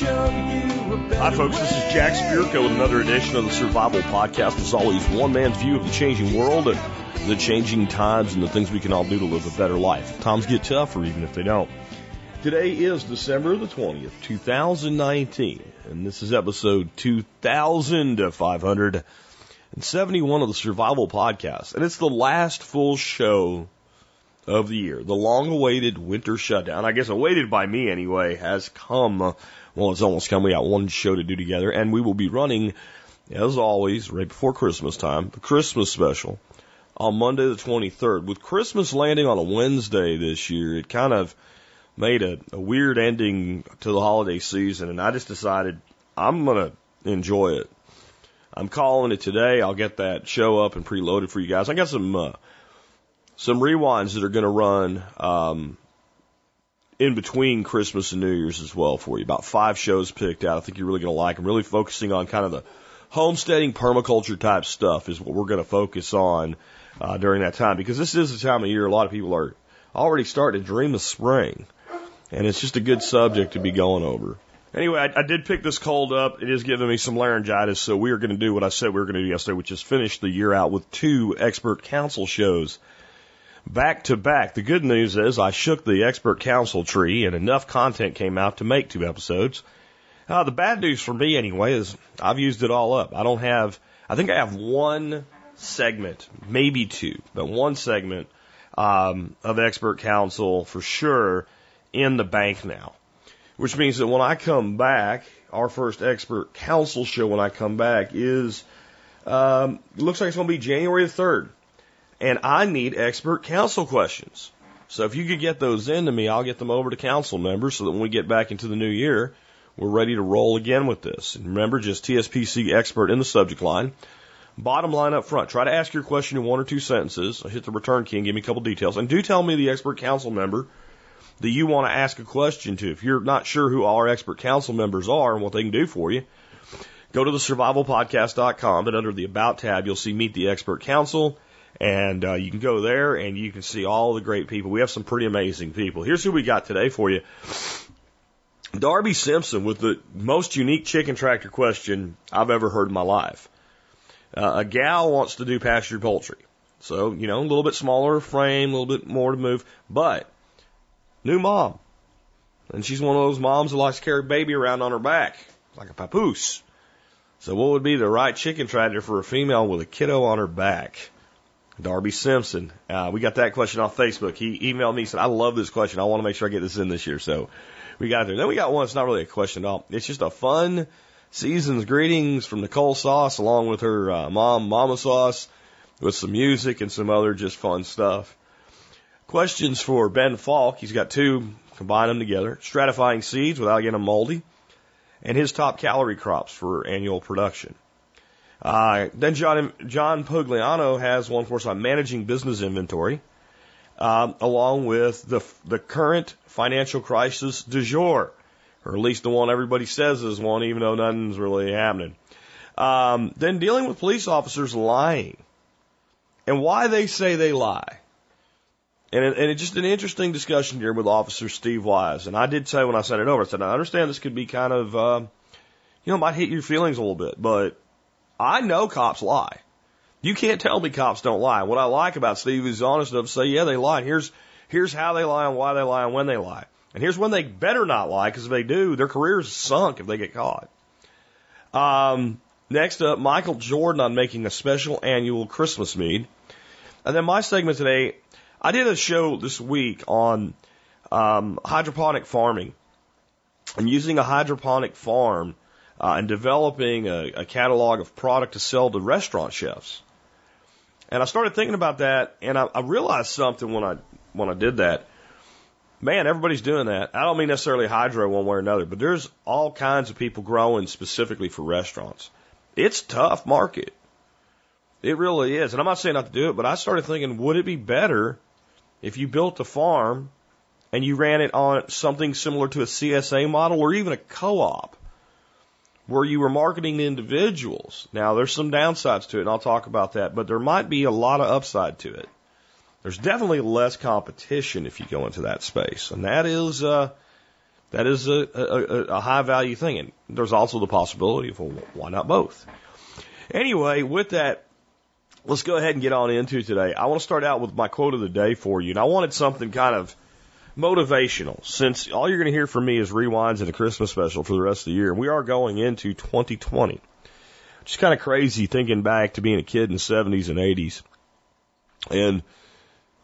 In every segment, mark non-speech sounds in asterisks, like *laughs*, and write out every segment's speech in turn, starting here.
Hi, folks. This is Jack Spirko with another edition of the Survival Podcast. As always, one man's view of the changing world and the changing times and the things we can all do to live a better life. Times get tougher, even if they don't. Today is December the 20th, 2019, and this is episode 2571 of the Survival Podcast. And it's the last full show of the year. The long awaited winter shutdown, I guess awaited by me anyway, has come well, it's almost come. We got one show to do together, and we will be running, as always, right before Christmas time, the Christmas special on Monday the 23rd. With Christmas landing on a Wednesday this year, it kind of made a, a weird ending to the holiday season, and I just decided I'm going to enjoy it. I'm calling it today. I'll get that show up and preloaded for you guys. I got some uh, some rewinds that are going to run um, in between Christmas and New Year's as well for you. About five shows picked out. I think you're really going to like them. Really focusing on kind of the homesteading permaculture type stuff is what we're going to focus on uh, during that time because this is the time of year a lot of people are already starting to dream of spring, and it's just a good subject to be going over. Anyway, I, I did pick this cold up. It is giving me some laryngitis, so we are going to do what I said we were going to do yesterday, which is finish the year out with two expert council shows back to back. The good news is I shook the expert council tree and enough content came out to make two episodes. Uh, the bad news for me anyway is I've used it all up. I don't have, I think I have one segment, maybe two, but one segment um, of expert council for sure in the bank now. Which means that when I come back, our first expert council show when I come back is, um, looks like it's going to be January the 3rd and I need expert council questions. So if you could get those into me, I'll get them over to council members so that when we get back into the new year, we're ready to roll again with this. And remember, just TSPC expert in the subject line. Bottom line up front, try to ask your question in one or two sentences. Hit the return key and give me a couple details. And do tell me the expert council member that you want to ask a question to. If you're not sure who our expert council members are and what they can do for you, go to the survivalpodcast.com and under the About tab, you'll see Meet the Expert Council and uh, you can go there and you can see all the great people. We have some pretty amazing people. Here's who we got today for you. Darby Simpson with the most unique chicken tractor question I've ever heard in my life. Uh, a gal wants to do pasture poultry. So, you know, a little bit smaller frame, a little bit more to move, but new mom. And she's one of those moms that likes to carry baby around on her back, like a papoose. So what would be the right chicken tractor for a female with a kiddo on her back? Darby Simpson. Uh, we got that question off Facebook. He emailed me and said, I love this question. I want to make sure I get this in this year. So we got there. Then we got one that's not really a question at all. It's just a fun season's greetings from Nicole Sauce along with her uh, mom, Mama Sauce, with some music and some other just fun stuff. Questions for Ben Falk. He's got two. Combine them together. Stratifying seeds without getting them moldy. And his top calorie crops for annual production. Uh, then John, John Pugliano has one for us on managing business inventory, um, along with the, the current financial crisis du jour, or at least the one everybody says is one, even though nothing's really happening. Um, then dealing with police officers lying and why they say they lie. And, it, and it's just an interesting discussion here with Officer Steve Wise. And I did say when I sent it over, I said, I understand this could be kind of, uh, you know, might hit your feelings a little bit, but I know cops lie. You can't tell me cops don't lie. What I like about Steve is honest enough to say, yeah, they lie. Here's here's how they lie and why they lie and when they lie. And here's when they better not lie, because if they do, their career's sunk if they get caught. Um, next up, Michael Jordan on making a special annual Christmas mead. And then my segment today, I did a show this week on um, hydroponic farming and using a hydroponic farm uh, and developing a, a catalog of product to sell to restaurant chefs. And I started thinking about that, and I, I realized something when I when I did that. Man, everybody's doing that. I don't mean necessarily hydro one way or another, but there's all kinds of people growing specifically for restaurants. It's tough market. It really is. And I'm not saying not to do it, but I started thinking, would it be better if you built a farm and you ran it on something similar to a CSA model or even a co-op? Where you were marketing to individuals. Now, there's some downsides to it, and I'll talk about that, but there might be a lot of upside to it. There's definitely less competition if you go into that space, and that is uh, That is a, a, a high value thing. And there's also the possibility of, well, why not both? Anyway, with that, let's go ahead and get on into today. I want to start out with my quote of the day for you. And I wanted something kind of motivational since all you're going to hear from me is rewinds and a Christmas special for the rest of the year. We are going into 2020. Just kind of crazy thinking back to being a kid in the 70s and 80s and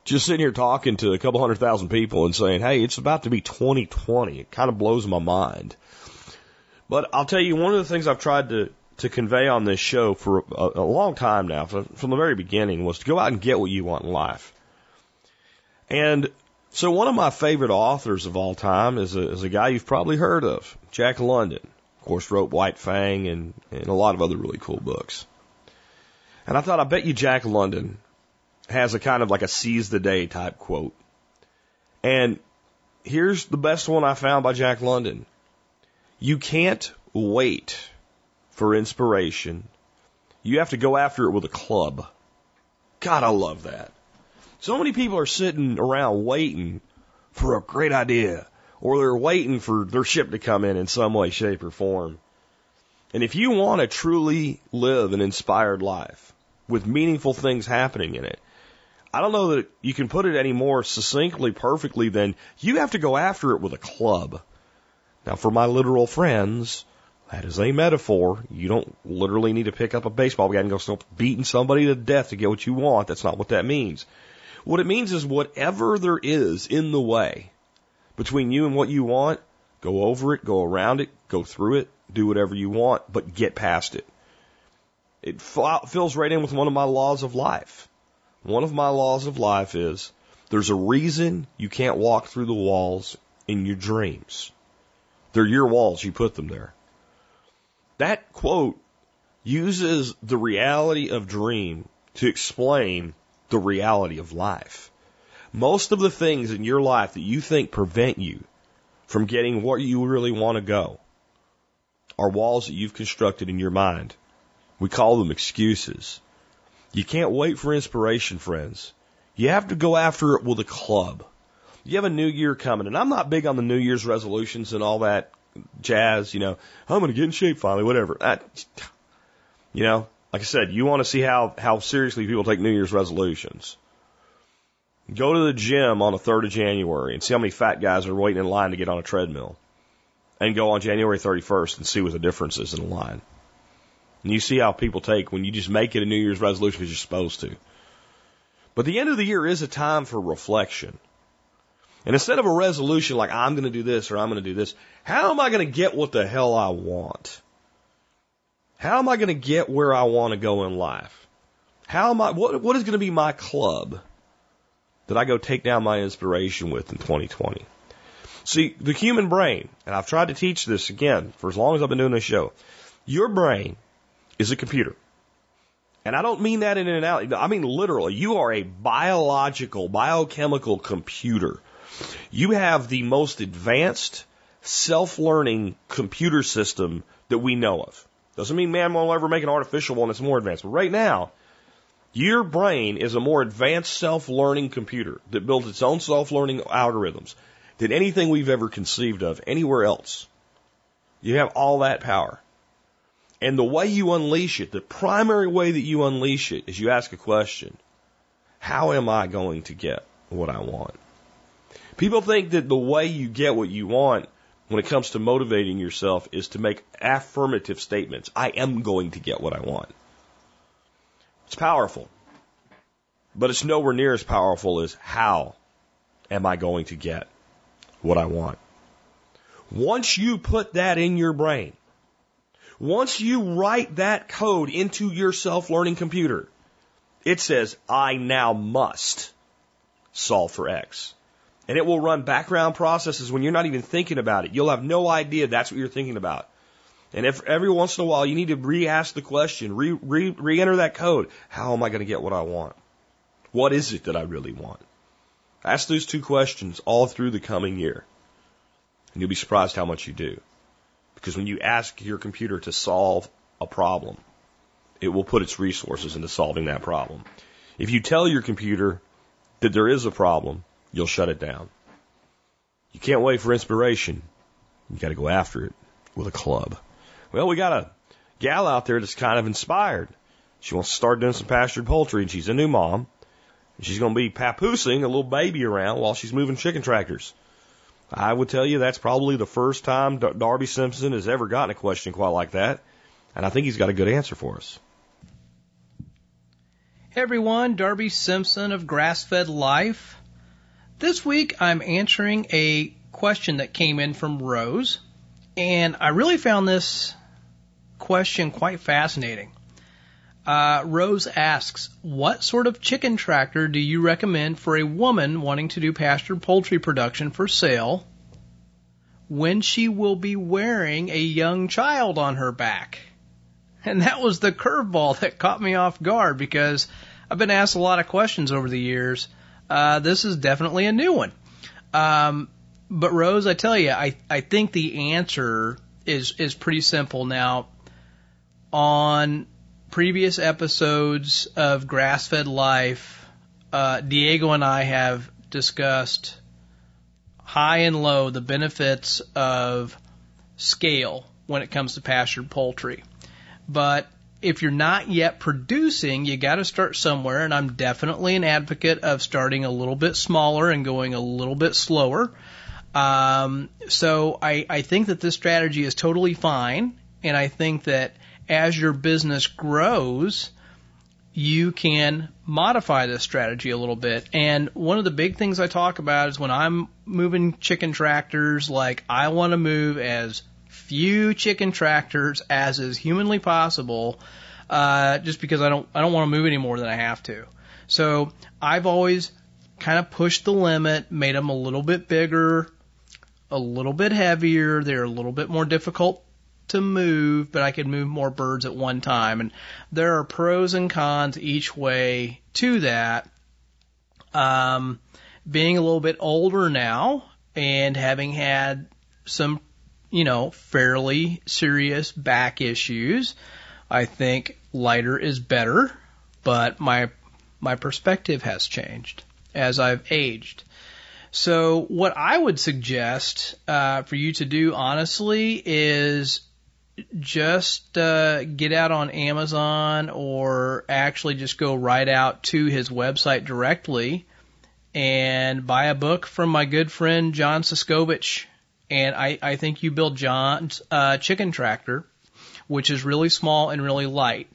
just sitting here talking to a couple hundred thousand people and saying, hey, it's about to be 2020. It kind of blows my mind. But I'll tell you, one of the things I've tried to, to convey on this show for a, a long time now, from, from the very beginning, was to go out and get what you want in life. And so one of my favorite authors of all time is a, is a guy you've probably heard of, Jack London. Of course, wrote White Fang and, and a lot of other really cool books. And I thought, I bet you Jack London has a kind of like a seize the day type quote. And here's the best one I found by Jack London. You can't wait for inspiration. You have to go after it with a club. God, I love that. So many people are sitting around waiting for a great idea or they're waiting for their ship to come in in some way, shape, or form. And if you want to truly live an inspired life with meaningful things happening in it, I don't know that you can put it any more succinctly, perfectly than you have to go after it with a club. Now, for my literal friends, that is a metaphor. You don't literally need to pick up a baseball bat and go start beating somebody to death to get what you want. That's not what that means. What it means is whatever there is in the way, between you and what you want, go over it, go around it, go through it, do whatever you want, but get past it. It fills right in with one of my laws of life. One of my laws of life is there's a reason you can't walk through the walls in your dreams. They're your walls, you put them there. That quote uses the reality of dream to explain the reality of life. Most of the things in your life that you think prevent you from getting where you really want to go are walls that you've constructed in your mind. We call them excuses. You can't wait for inspiration, friends. You have to go after it with a club. You have a new year coming, and I'm not big on the New Year's resolutions and all that jazz, you know, I'm going to get in shape finally, whatever. That, you know, like I said, you want to see how, how seriously people take New Year's resolutions. Go to the gym on the 3rd of January and see how many fat guys are waiting in line to get on a treadmill. And go on January 31st and see what the difference is in the line. And you see how people take when you just make it a New Year's resolution because you're supposed to. But the end of the year is a time for reflection. And instead of a resolution like I'm going to do this or I'm going to do this, how am I going to get what the hell I want? How am I going to get where I want to go in life? How am I, what, what is going to be my club? that I go take down my inspiration with in 2020. See, the human brain, and I've tried to teach this again for as long as I've been doing this show, your brain is a computer. And I don't mean that in an out. I mean literally. You are a biological, biochemical computer. You have the most advanced self-learning computer system that we know of. Doesn't mean man won't ever make an artificial one that's more advanced. But right now, your brain is a more advanced self-learning computer that builds its own self-learning algorithms than anything we've ever conceived of anywhere else. You have all that power. And the way you unleash it, the primary way that you unleash it is you ask a question. How am I going to get what I want? People think that the way you get what you want when it comes to motivating yourself is to make affirmative statements. I am going to get what I want. It's powerful. But it's nowhere near as powerful as how am I going to get what I want? Once you put that in your brain, once you write that code into your self-learning computer, it says, I now must solve for X. And it will run background processes when you're not even thinking about it. You'll have no idea that's what you're thinking about. And if every once in a while you need to re-ask the question, re, re, re-enter that code. How am I going to get what I want? What is it that I really want? Ask those two questions all through the coming year. And you'll be surprised how much you do. Because when you ask your computer to solve a problem, it will put its resources into solving that problem. If you tell your computer that there is a problem, you'll shut it down. You can't wait for inspiration. You got to go after it with a club. Well, we got a gal out there that's kind of inspired. She wants to start doing some pastured poultry, and she's a new mom. She's going to be papoosing a little baby around while she's moving chicken tractors. I would tell you that's probably the first time Darby Simpson has ever gotten a question quite like that. And I think he's got a good answer for us. Hey everyone, Darby Simpson of Grassfed Life. This week I'm answering a question that came in from Rose, and I really found this question quite fascinating. Uh, Rose asks, What sort of chicken tractor do you recommend for a woman wanting to do pasture poultry production for sale when she will be wearing a young child on her back? And that was the curveball that caught me off guard because I've been asked a lot of questions over the years. Uh, this is definitely a new one. Um, but Rose, I tell you, I, I think the answer is, is pretty simple. Now, on previous episodes of Grass Fed Life, uh, Diego and I have discussed high and low the benefits of scale when it comes to pastured poultry. But if you're not yet producing, you got to start somewhere, and I'm definitely an advocate of starting a little bit smaller and going a little bit slower. Um, so I, I think that this strategy is totally fine, and I think that as your business grows, you can modify this strategy a little bit. And one of the big things I talk about is when I'm moving chicken tractors, like I want to move as few chicken tractors as is humanly possible, uh, just because I don't I don't want to move any more than I have to. So I've always kind of pushed the limit, made them a little bit bigger, a little bit heavier. They're a little bit more difficult to move, but I could move more birds at one time. And there are pros and cons each way to that. Um, being a little bit older now and having had some, you know, fairly serious back issues, I think lighter is better, but my, my perspective has changed as I've aged. So what I would suggest uh, for you to do, honestly, is just uh, get out on Amazon or actually just go right out to his website directly and buy a book from my good friend John Suscovich. And I, I think you build John's uh, chicken tractor, which is really small and really light.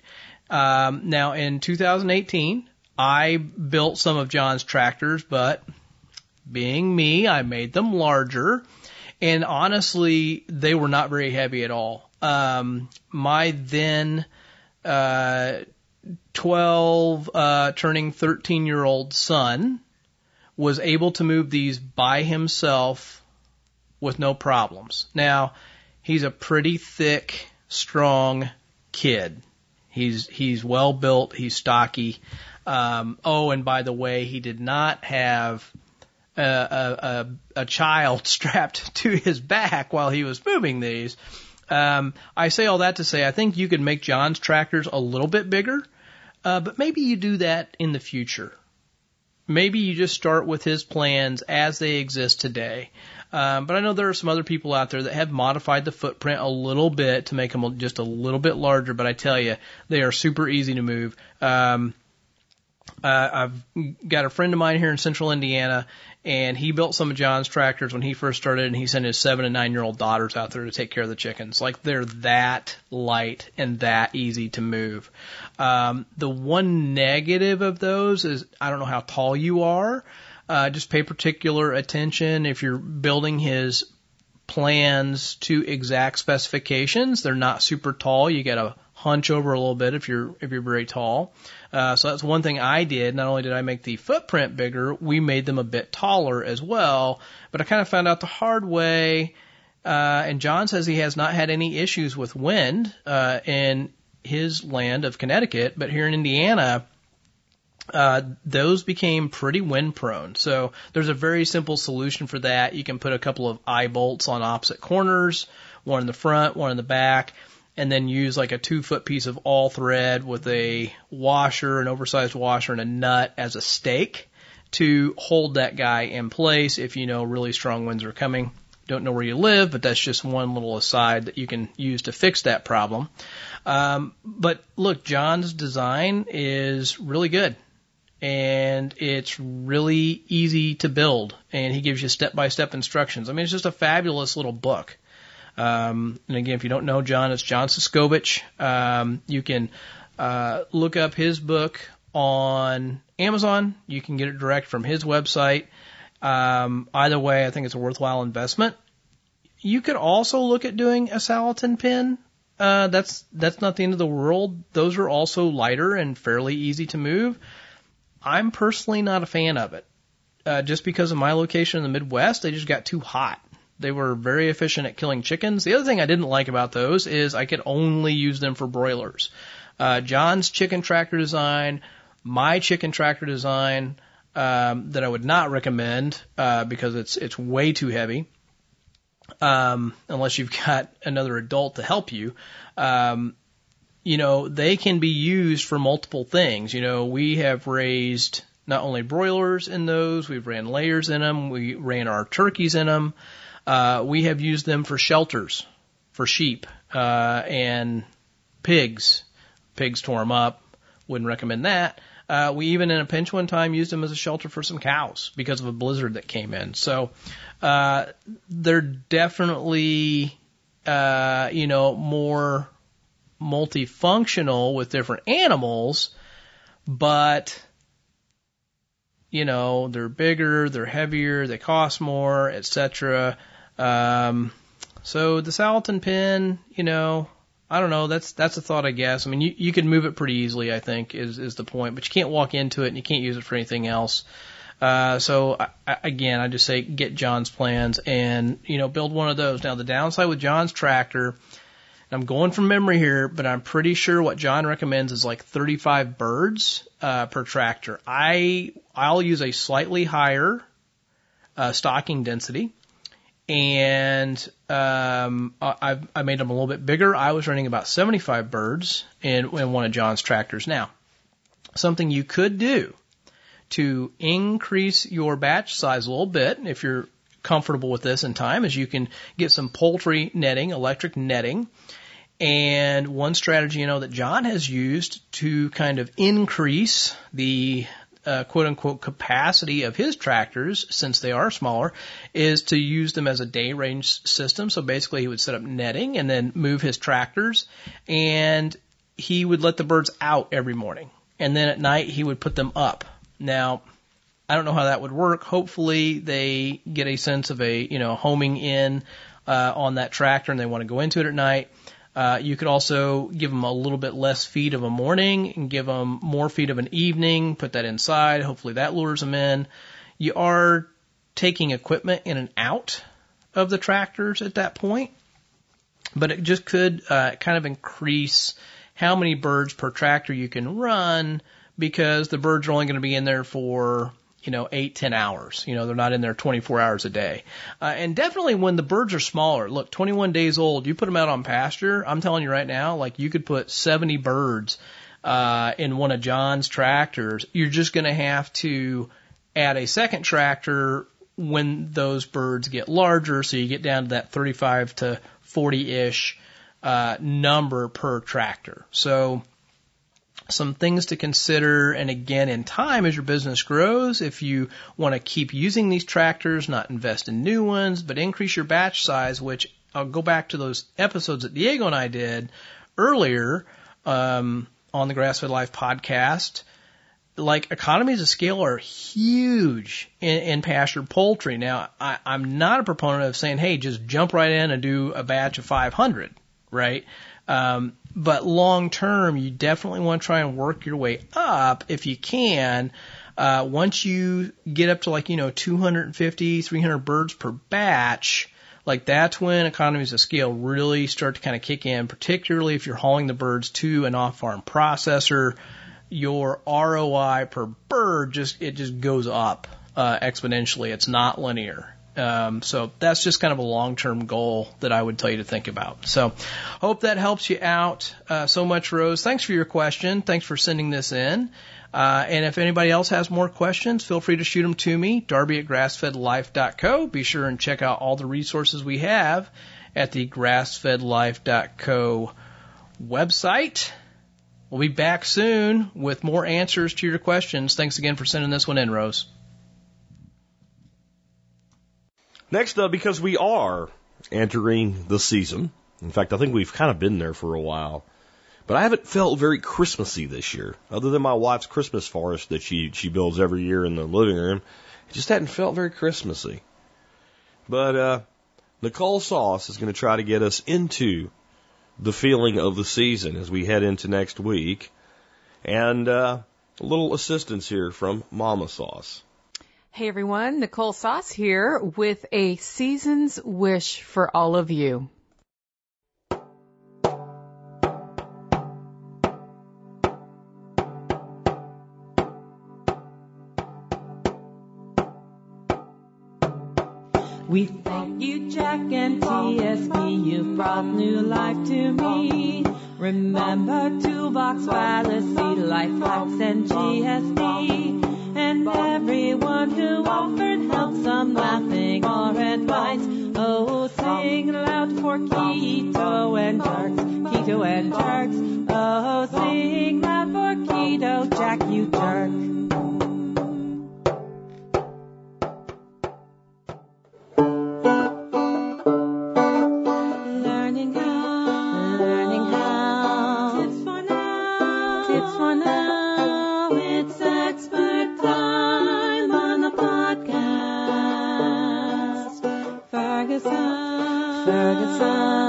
Um, now in 2018, I built some of John's tractors, but being me, I made them larger. And honestly, they were not very heavy at all um, my then uh, 12, uh, turning 13 year old son was able to move these by himself with no problems. Now, he's a pretty thick, strong kid. He's he's well built. He's stocky. Um, oh, and by the way, he did not have a, a, a, a child *laughs* strapped to his back while he was moving these. Um, I say all that to say I think you could make John's tractors a little bit bigger, uh, but maybe you do that in the future. Maybe you just start with his plans as they exist today. Um, but I know there are some other people out there that have modified the footprint a little bit to make them just a little bit larger. But I tell you, they are super easy to move. Um, uh, I've got a friend of mine here in central Indiana, and he built some of John's tractors when he first started, and he sent his seven and nine year old daughters out there to take care of the chickens. Like they're that light and that easy to move. Um, the one negative of those is I don't know how tall you are. Uh, just pay particular attention if you're building his plans to exact specifications. They're not super tall. You got to hunch over a little bit if you're if you're very tall. Uh, so that's one thing I did. Not only did I make the footprint bigger, we made them a bit taller as well. But I kind of found out the hard way. Uh, and John says he has not had any issues with wind uh, in his land of Connecticut, but here in Indiana, uh, those became pretty wind prone. So there's a very simple solution for that. You can put a couple of eye bolts on opposite corners, one in the front, one in the back, and then use like a two foot piece of all thread with a washer, an oversized washer, and a nut as a stake to hold that guy in place if you know really strong winds are coming. don't know where you live, but that's just one little aside that you can use to fix that problem. Um, but look, John's design is really good and it's really easy to build and he gives you step by step instructions. I mean, it's just a fabulous little book. Um, and again, if you don't know John, it's John Suscovich. Um, you can uh, look up his book on Amazon. You can get it direct from his website. Um, either way, I think it's a worthwhile investment. You could also look at doing a Salatin pen. Uh, that's that's not the end of the world. Those are also lighter and fairly easy to move. I'm personally not a fan of it. Uh, just because of my location in the Midwest, they just got too hot. They were very efficient at killing chickens. The other thing I didn't like about those is I could only use them for broilers. Uh, John's chicken tractor design, my chicken tractor design, um, that I would not recommend uh, because it's it's way too heavy. Um, unless you've *laughs* got another adult to help you. Um, you know, they can be used for multiple things. You know, we have raised not only broilers in those, we've ran layers in them, we ran our turkeys in them. Uh, we have used them for shelters for sheep uh, and pigs. Pigs tore them up. Wouldn't recommend that. Uh, we even in a pinch one time used them as a shelter for some cows because of a blizzard that came in. So uh, they're definitely uh, you know more multifunctional with different animals, but you know they're bigger, they're heavier, they cost more, etc. Um, so the Salatin pen, you know, I don't know. That's that's a thought, I guess. I mean, you you can move it pretty easily. I think is is the point, but you can't walk into it and you can't use it for anything else. Uh, so I, again, I just say get John's plans and you know build one of those. Now the downside with John's tractor, I'm going from memory here, but I'm pretty sure what John recommends is like 35 birds uh, per tractor. I I'll use a slightly higher uh, stocking density and um, I, I made them a little bit bigger. I was running about 75 birds in, in one of John's tractors. Now, something you could do to increase your batch size a little bit, if you're comfortable with this in time, is you can get some poultry netting, electric netting. And one strategy, you know, that John has used to kind of increase the uh, quote unquote capacity of his tractors, since they are smaller, is to use them as a day range system. So basically, he would set up netting and then move his tractors, and he would let the birds out every morning, and then at night he would put them up. Now, I don't know how that would work. Hopefully, they get a sense of a you know homing in uh, on that tractor, and they want to go into it at night. Uh, you could also give them a little bit less feed of a morning and give them more feed of an evening. Put that inside. Hopefully that lures them in. You are taking equipment in and out of the tractors at that point, but it just could uh, kind of increase how many birds per tractor you can run because the birds are only going to be in there for you know, eight, ten hours. You know, they're not in there 24 hours a day. Uh, and definitely when the birds are smaller, look, 21 days old, you put them out on pasture. I'm telling you right now, like you could put 70 birds, uh, in one of John's tractors. You're just going to have to add a second tractor when those birds get larger. So you get down to that 35 to 40 ish, uh, number per tractor. So, some things to consider. And again, in time, as your business grows, if you want to keep using these tractors, not invest in new ones, but increase your batch size, which I'll go back to those episodes that Diego and I did earlier um, on the Grassfed Life podcast. Like economies of scale are huge in, in pasture poultry. Now, I, I'm not a proponent of saying, hey, just jump right in and do a batch of 500, right? Um, but long term, you definitely want to try and work your way up if you can. Uh, once you get up to like, you know, 250, 300 birds per batch, like that's when economies of scale really start to kind of kick in, particularly if you're hauling the birds to an off-farm processor. Your ROI per bird just, it just goes up, uh, exponentially. It's not linear. Um, so that's just kind of a long-term goal that I would tell you to think about. So hope that helps you out uh, so much, Rose. Thanks for your question. Thanks for sending this in. Uh, and if anybody else has more questions, feel free to shoot them to me, Darby at grassfedlife.co. Be sure and check out all the resources we have at the grassfedlife.co website. We'll be back soon with more answers to your questions. Thanks again for sending this one in, Rose. Next up, because we are entering the season. In fact, I think we've kind of been there for a while. But I haven't felt very Christmassy this year, other than my wife's Christmas forest that she she builds every year in the living room. It just hadn't felt very Christmassy. But uh, Nicole Sauce is going to try to get us into the feeling of the season as we head into next week, and uh, a little assistance here from Mama Sauce. Hey everyone, Nicole Sauce here with a season's wish for all of you. We thank you, Jack and TSP. You've brought new life to me. Remember Toolbox, Fallacy, Life Hacks, and GSD. Everyone who offered help, some laughing or advice. Oh, sing loud for keto and jerks, keto and jerks. Oh, sing loud for keto, Jack, you jerk. find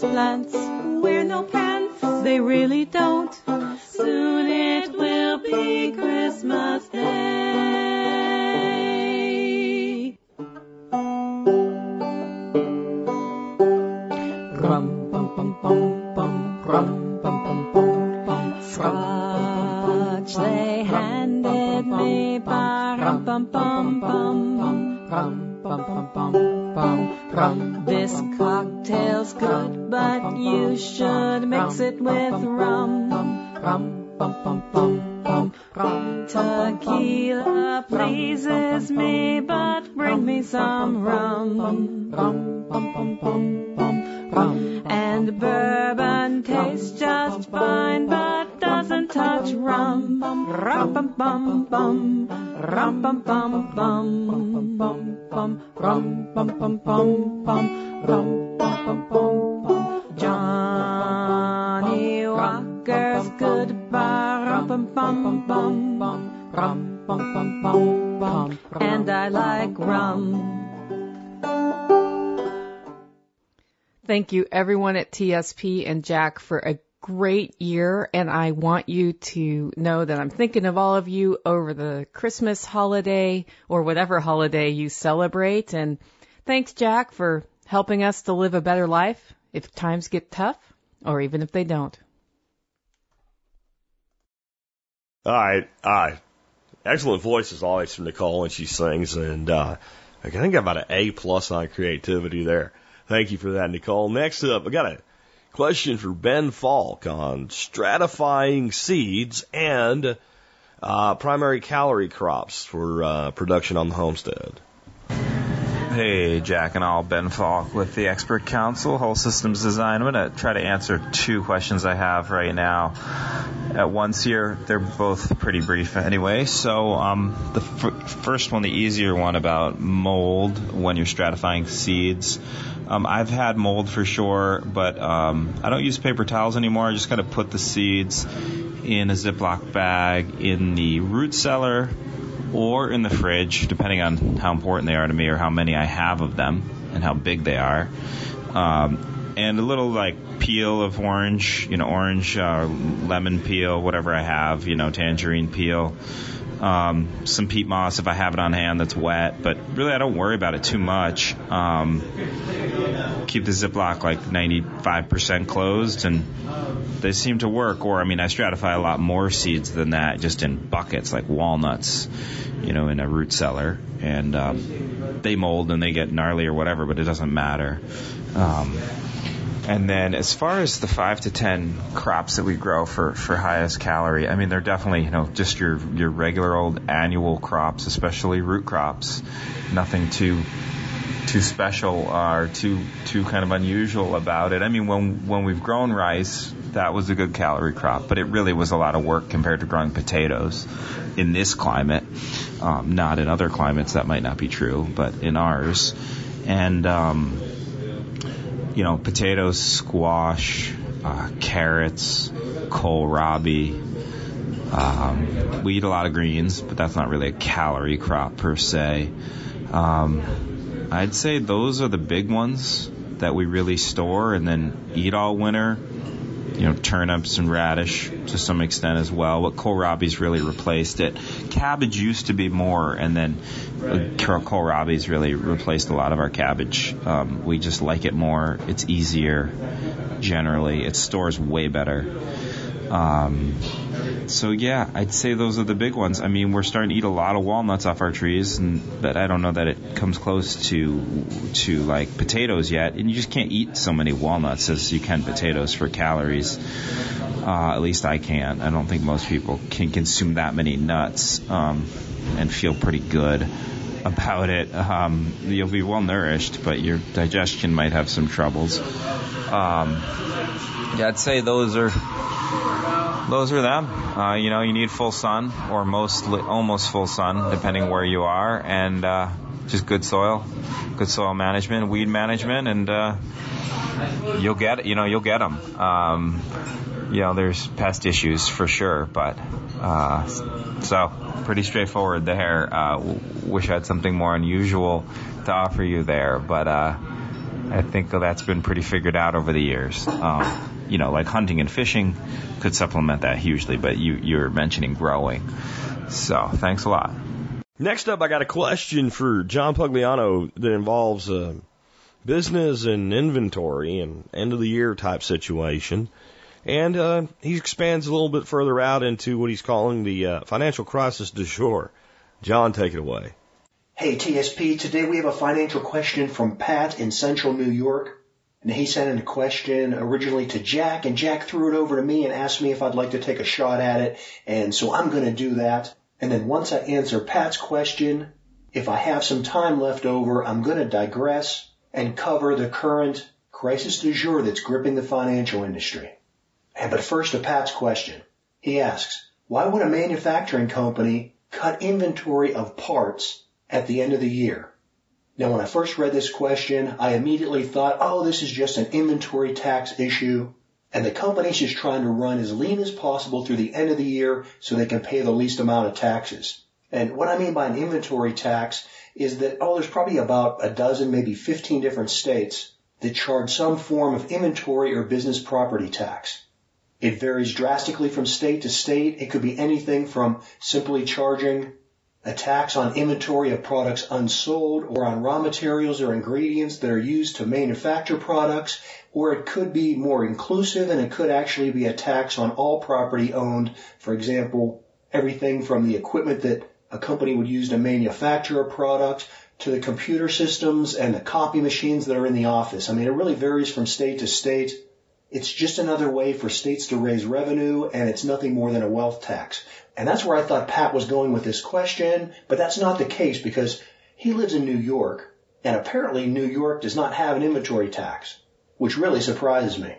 plants wear no pants. They really don't. Tequila pleases me, but bring me some rum. And bourbon tastes just fine, but doesn't touch rum. Rum bum bum bum, rum bum bum bum, rum bum bum bum bum, rum bum bum bum. Johnny Walker. Thank you everyone at TSP and Jack for a great year. And I want you to know that I'm thinking of all of you over the Christmas holiday or whatever holiday you celebrate. And thanks Jack for helping us to live a better life if times get tough or even if they don't. All right. Excellent voice as always from Nicole when she sings, and uh, I think I got about an A plus on creativity there. Thank you for that, Nicole. Next up, I got a question for Ben Falk on stratifying seeds and uh, primary calorie crops for uh, production on the homestead. Hey, Jack and all, Ben Falk with the Expert Council, Whole Systems Design. I'm going to try to answer two questions I have right now at once here. They're both pretty brief anyway. So, um, the f- first one, the easier one about mold when you're stratifying seeds. Um, I've had mold for sure, but um, I don't use paper towels anymore. I just kind of put the seeds in a Ziploc bag in the root cellar or in the fridge, depending on how important they are to me or how many I have of them and how big they are. Um, and a little like peel of orange, you know, orange, uh, lemon peel, whatever I have, you know, tangerine peel. Um, some peat moss if I have it on hand that's wet, but really I don't worry about it too much. Um, keep the Ziploc like 95% closed and they seem to work. Or, I mean, I stratify a lot more seeds than that just in buckets like walnuts, you know, in a root cellar. And um, they mold and they get gnarly or whatever, but it doesn't matter. Um, and then as far as the five to ten crops that we grow for, for highest calorie, I mean they're definitely, you know, just your your regular old annual crops, especially root crops. Nothing too too special or too too kind of unusual about it. I mean when when we've grown rice, that was a good calorie crop, but it really was a lot of work compared to growing potatoes in this climate. Um, not in other climates that might not be true, but in ours. And um, you know, potatoes, squash, uh, carrots, kohlrabi. Um, we eat a lot of greens, but that's not really a calorie crop per se. Um, I'd say those are the big ones that we really store and then eat all winter. You know, turnips and radish to some extent as well, but kohlrabi's really replaced it. Cabbage used to be more, and then kohlrabi's really replaced a lot of our cabbage. Um, we just like it more. It's easier generally. It stores way better. Um, so yeah, I'd say those are the big ones. I mean, we're starting to eat a lot of walnuts off our trees, and but I don't know that it comes close to to like potatoes yet. And you just can't eat so many walnuts as you can potatoes for calories. Uh, at least I can't. I don't think most people can consume that many nuts um, and feel pretty good about it. Um, you'll be well nourished, but your digestion might have some troubles. Um, yeah, I'd say those are those are them. Uh, you know, you need full sun or mostly almost full sun, depending where you are, and uh, just good soil, good soil management, weed management, and uh, you'll get you know you'll get them. Um, you know, there's pest issues for sure, but uh, so pretty straightforward there. Uh, wish I had something more unusual to offer you there, but uh, I think that's been pretty figured out over the years. Um, you know, like hunting and fishing could supplement that hugely, but you, you're mentioning growing. So thanks a lot. Next up, I got a question for John Pugliano that involves uh, business and inventory and end of the year type situation. And uh, he expands a little bit further out into what he's calling the uh, financial crisis du jour. John, take it away. Hey, TSP. Today we have a financial question from Pat in central New York. And he sent in a question originally to Jack, and Jack threw it over to me and asked me if I'd like to take a shot at it. And so I'm going to do that. And then once I answer Pat's question, if I have some time left over, I'm going to digress and cover the current crisis du jour that's gripping the financial industry. And but first to Pat's question. He asks, why would a manufacturing company cut inventory of parts at the end of the year? Now, when I first read this question, I immediately thought, oh, this is just an inventory tax issue. And the company's just trying to run as lean as possible through the end of the year so they can pay the least amount of taxes. And what I mean by an inventory tax is that, oh, there's probably about a dozen, maybe 15 different states that charge some form of inventory or business property tax. It varies drastically from state to state. It could be anything from simply charging a tax on inventory of products unsold or on raw materials or ingredients that are used to manufacture products, or it could be more inclusive and it could actually be a tax on all property owned. For example, everything from the equipment that a company would use to manufacture a product to the computer systems and the copy machines that are in the office. I mean, it really varies from state to state. It's just another way for states to raise revenue and it's nothing more than a wealth tax. And that's where I thought Pat was going with this question, but that's not the case because he lives in New York And apparently New York does not have an inventory tax, which really surprises me.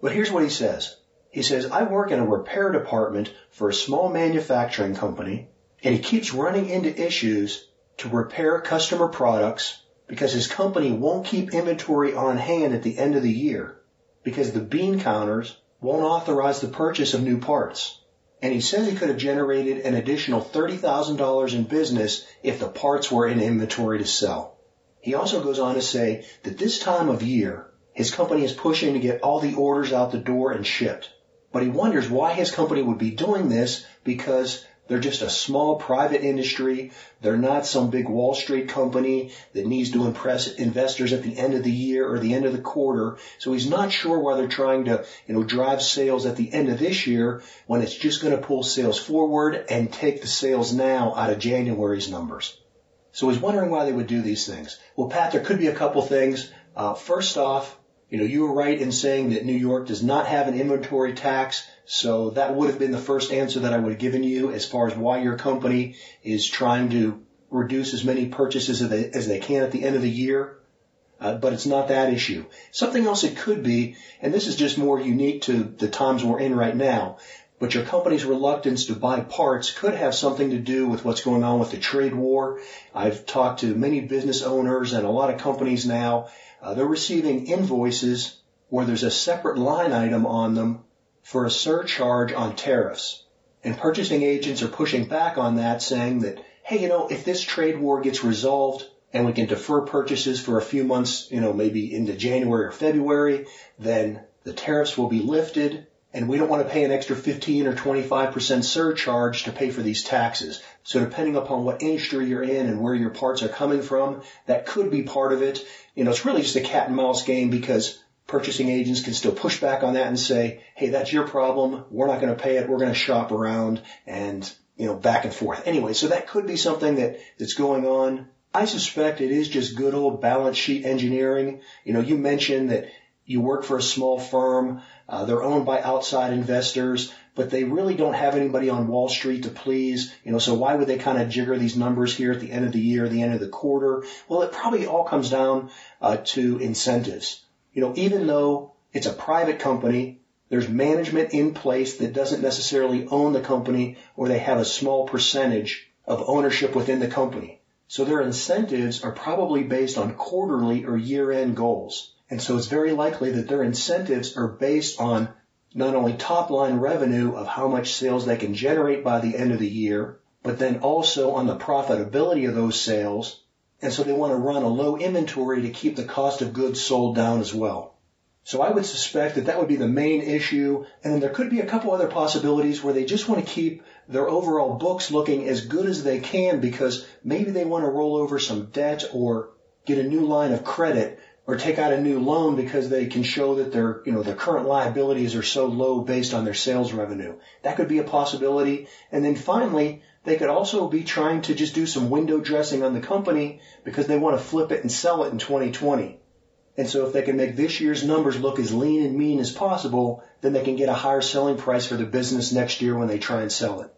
But here's what he says. He says, I work in a repair department for a small manufacturing company, and he keeps running into issues to repair customer products because his company won't keep inventory on hand at the end of the year because the bean counters won't authorize the purchase of new parts. And he says he could have generated an additional $30,000 in business if the parts were in inventory to sell. He also goes on to say that this time of year, his company is pushing to get all the orders out the door and shipped. But he wonders why his company would be doing this because they're just a small private industry. They're not some big Wall Street company that needs to impress investors at the end of the year or the end of the quarter. So he's not sure why they're trying to, you know, drive sales at the end of this year when it's just going to pull sales forward and take the sales now out of January's numbers. So he's wondering why they would do these things. Well, Pat, there could be a couple things. Uh, first off, you know, you were right in saying that New York does not have an inventory tax. So that would have been the first answer that I would have given you as far as why your company is trying to reduce as many purchases as they, as they can at the end of the year. Uh, but it's not that issue. Something else it could be, and this is just more unique to the times we're in right now, but your company's reluctance to buy parts could have something to do with what's going on with the trade war. I've talked to many business owners and a lot of companies now. Uh, they're receiving invoices where there's a separate line item on them for a surcharge on tariffs. And purchasing agents are pushing back on that saying that, hey, you know, if this trade war gets resolved and we can defer purchases for a few months, you know, maybe into January or February, then the tariffs will be lifted and we don't want to pay an extra 15 or 25% surcharge to pay for these taxes. So depending upon what industry you're in and where your parts are coming from, that could be part of it. You know, it's really just a cat and mouse game because purchasing agents can still push back on that and say, hey, that's your problem. We're not going to pay it. We're going to shop around and, you know, back and forth. Anyway, so that could be something that, that's going on. I suspect it is just good old balance sheet engineering. You know, you mentioned that you work for a small firm. Uh, they're owned by outside investors, but they really don't have anybody on Wall Street to please. You know, so why would they kind of jigger these numbers here at the end of the year, the end of the quarter? Well, it probably all comes down uh, to incentives. You know, even though it's a private company, there's management in place that doesn't necessarily own the company or they have a small percentage of ownership within the company. So their incentives are probably based on quarterly or year-end goals. And so it's very likely that their incentives are based on not only top line revenue of how much sales they can generate by the end of the year, but then also on the profitability of those sales and so they want to run a low inventory to keep the cost of goods sold down as well. So I would suspect that that would be the main issue. And then there could be a couple other possibilities where they just want to keep their overall books looking as good as they can because maybe they want to roll over some debt or get a new line of credit or take out a new loan because they can show that their, you know, their current liabilities are so low based on their sales revenue. That could be a possibility. And then finally, they could also be trying to just do some window dressing on the company because they want to flip it and sell it in 2020. And so if they can make this year's numbers look as lean and mean as possible, then they can get a higher selling price for the business next year when they try and sell it.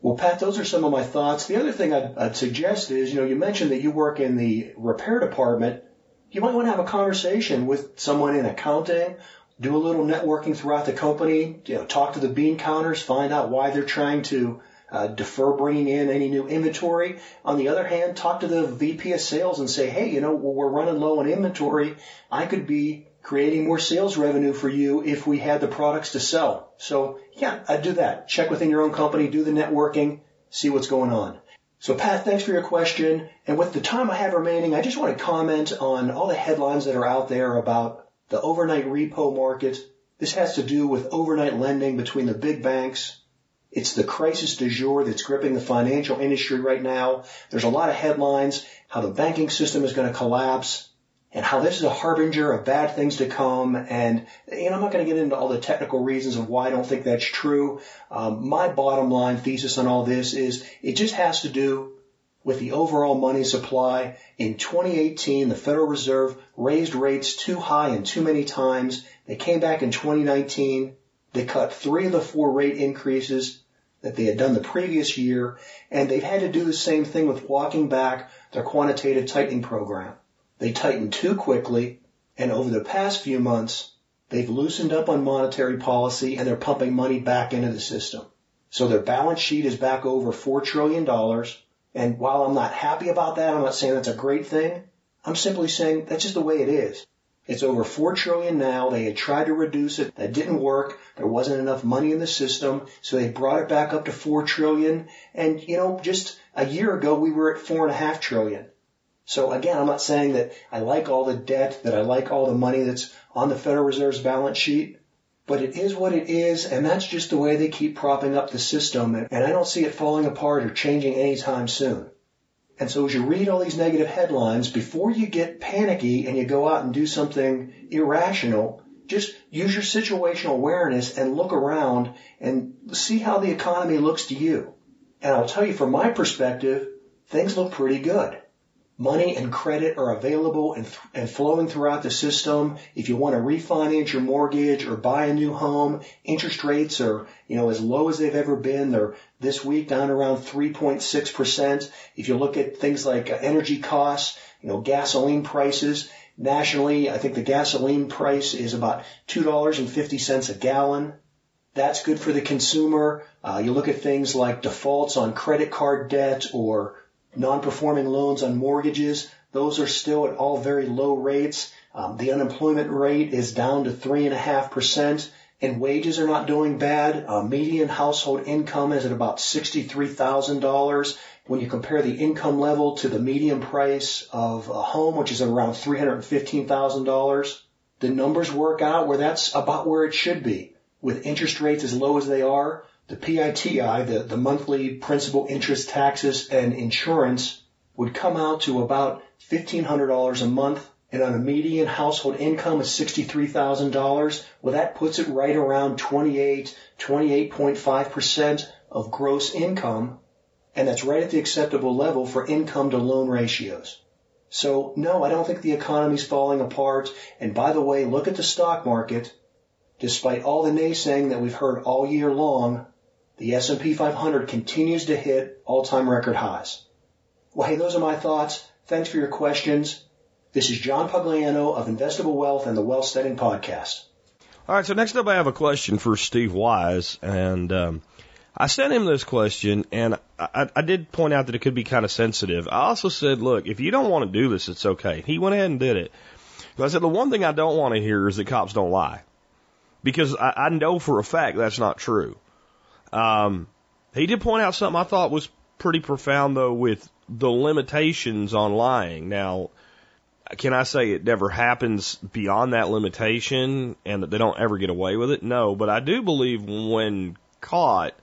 Well, Pat, those are some of my thoughts. The other thing I'd, I'd suggest is, you know, you mentioned that you work in the repair department. You might want to have a conversation with someone in accounting, do a little networking throughout the company, you know, talk to the bean counters, find out why they're trying to uh, defer bringing in any new inventory. On the other hand, talk to the VP of sales and say, hey, you know, we're running low on inventory. I could be creating more sales revenue for you if we had the products to sell. So yeah, I'd do that. Check within your own company, do the networking, see what's going on. So Pat, thanks for your question. And with the time I have remaining, I just want to comment on all the headlines that are out there about the overnight repo market. This has to do with overnight lending between the big banks it's the crisis du jour that's gripping the financial industry right now. There's a lot of headlines, how the banking system is going to collapse and how this is a harbinger of bad things to come. And, you know, I'm not going to get into all the technical reasons of why I don't think that's true. Um, my bottom line thesis on all this is it just has to do with the overall money supply. In 2018, the Federal Reserve raised rates too high and too many times. They came back in 2019. They cut three of the four rate increases that they had done the previous year, and they've had to do the same thing with walking back their quantitative tightening program. They tightened too quickly, and over the past few months, they've loosened up on monetary policy and they're pumping money back into the system. So their balance sheet is back over $4 trillion. And while I'm not happy about that, I'm not saying that's a great thing. I'm simply saying that's just the way it is. It's over four trillion now. They had tried to reduce it. That didn't work. There wasn't enough money in the system. So they brought it back up to four trillion. And, you know, just a year ago, we were at four and a half trillion. So again, I'm not saying that I like all the debt, that I like all the money that's on the Federal Reserve's balance sheet, but it is what it is, and that's just the way they keep propping up the system, and I don't see it falling apart or changing anytime soon. And so as you read all these negative headlines, before you get panicky and you go out and do something irrational, just use your situational awareness and look around and see how the economy looks to you. And I'll tell you from my perspective, things look pretty good. Money and credit are available and, th- and flowing throughout the system. If you want to refinance your mortgage or buy a new home, interest rates are, you know, as low as they've ever been. They're this week down around 3.6%. If you look at things like uh, energy costs, you know, gasoline prices, nationally, I think the gasoline price is about $2.50 a gallon. That's good for the consumer. Uh, you look at things like defaults on credit card debt or non-performing loans on mortgages. Those are still at all very low rates. Um, the unemployment rate is down to three and a half percent and wages are not doing bad. Uh, median household income is at about $63,000. When you compare the income level to the median price of a home, which is around $315,000, the numbers work out where that's about where it should be. With interest rates as low as they are, the PITI, the, the monthly principal interest taxes and insurance would come out to about $1,500 a month and on a median household income of $63,000, well, that puts it right around 28, 28.5% of gross income. And that's right at the acceptable level for income to loan ratios. So no, I don't think the economy's falling apart. And by the way, look at the stock market. Despite all the naysaying that we've heard all year long, the S&P 500 continues to hit all-time record highs. Well, hey, those are my thoughts. Thanks for your questions. This is John Pugliano of Investable Wealth and the Wealth Setting Podcast. All right, so next up I have a question for Steve Wise, and um, I sent him this question, and I, I did point out that it could be kind of sensitive. I also said, look, if you don't want to do this, it's okay. He went ahead and did it. I said, the one thing I don't want to hear is that cops don't lie. Because I, I know for a fact that's not true. Um, he did point out something I thought was pretty profound, though, with the limitations on lying. Now, can I say it never happens beyond that limitation and that they don't ever get away with it? No, but I do believe when caught,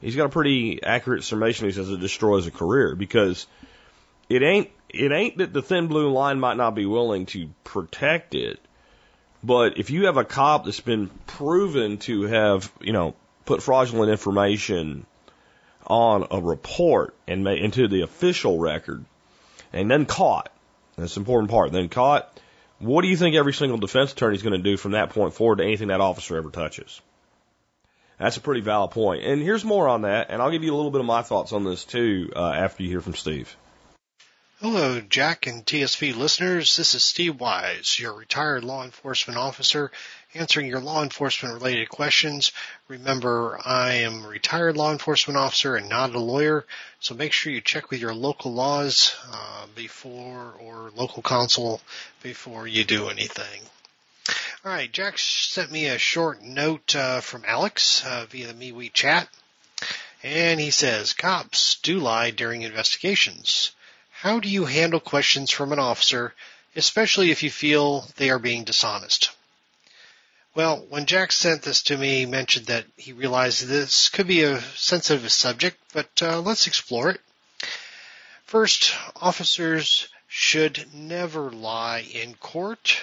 he's got a pretty accurate summation. He says it destroys a career because it ain't it ain't that the thin blue line might not be willing to protect it, but if you have a cop that's been proven to have you know put fraudulent information on a report and into the official record and then caught that's the important part. Then caught. What do you think every single defense attorney is going to do from that point forward to anything that officer ever touches? That's a pretty valid point. And here's more on that, and I'll give you a little bit of my thoughts on this too uh, after you hear from Steve. Hello, Jack and TSP listeners. This is Steve Wise, your retired law enforcement officer answering your law enforcement related questions. Remember, I am a retired law enforcement officer and not a lawyer, so make sure you check with your local laws uh, before or local counsel before you do anything. All right, Jack sent me a short note uh, from Alex uh, via the MeWe chat, and he says, "Cops do lie during investigations. How do you handle questions from an officer, especially if you feel they are being dishonest?" Well, when Jack sent this to me, he mentioned that he realized this could be a sensitive subject, but uh, let's explore it. First, officers should never lie in court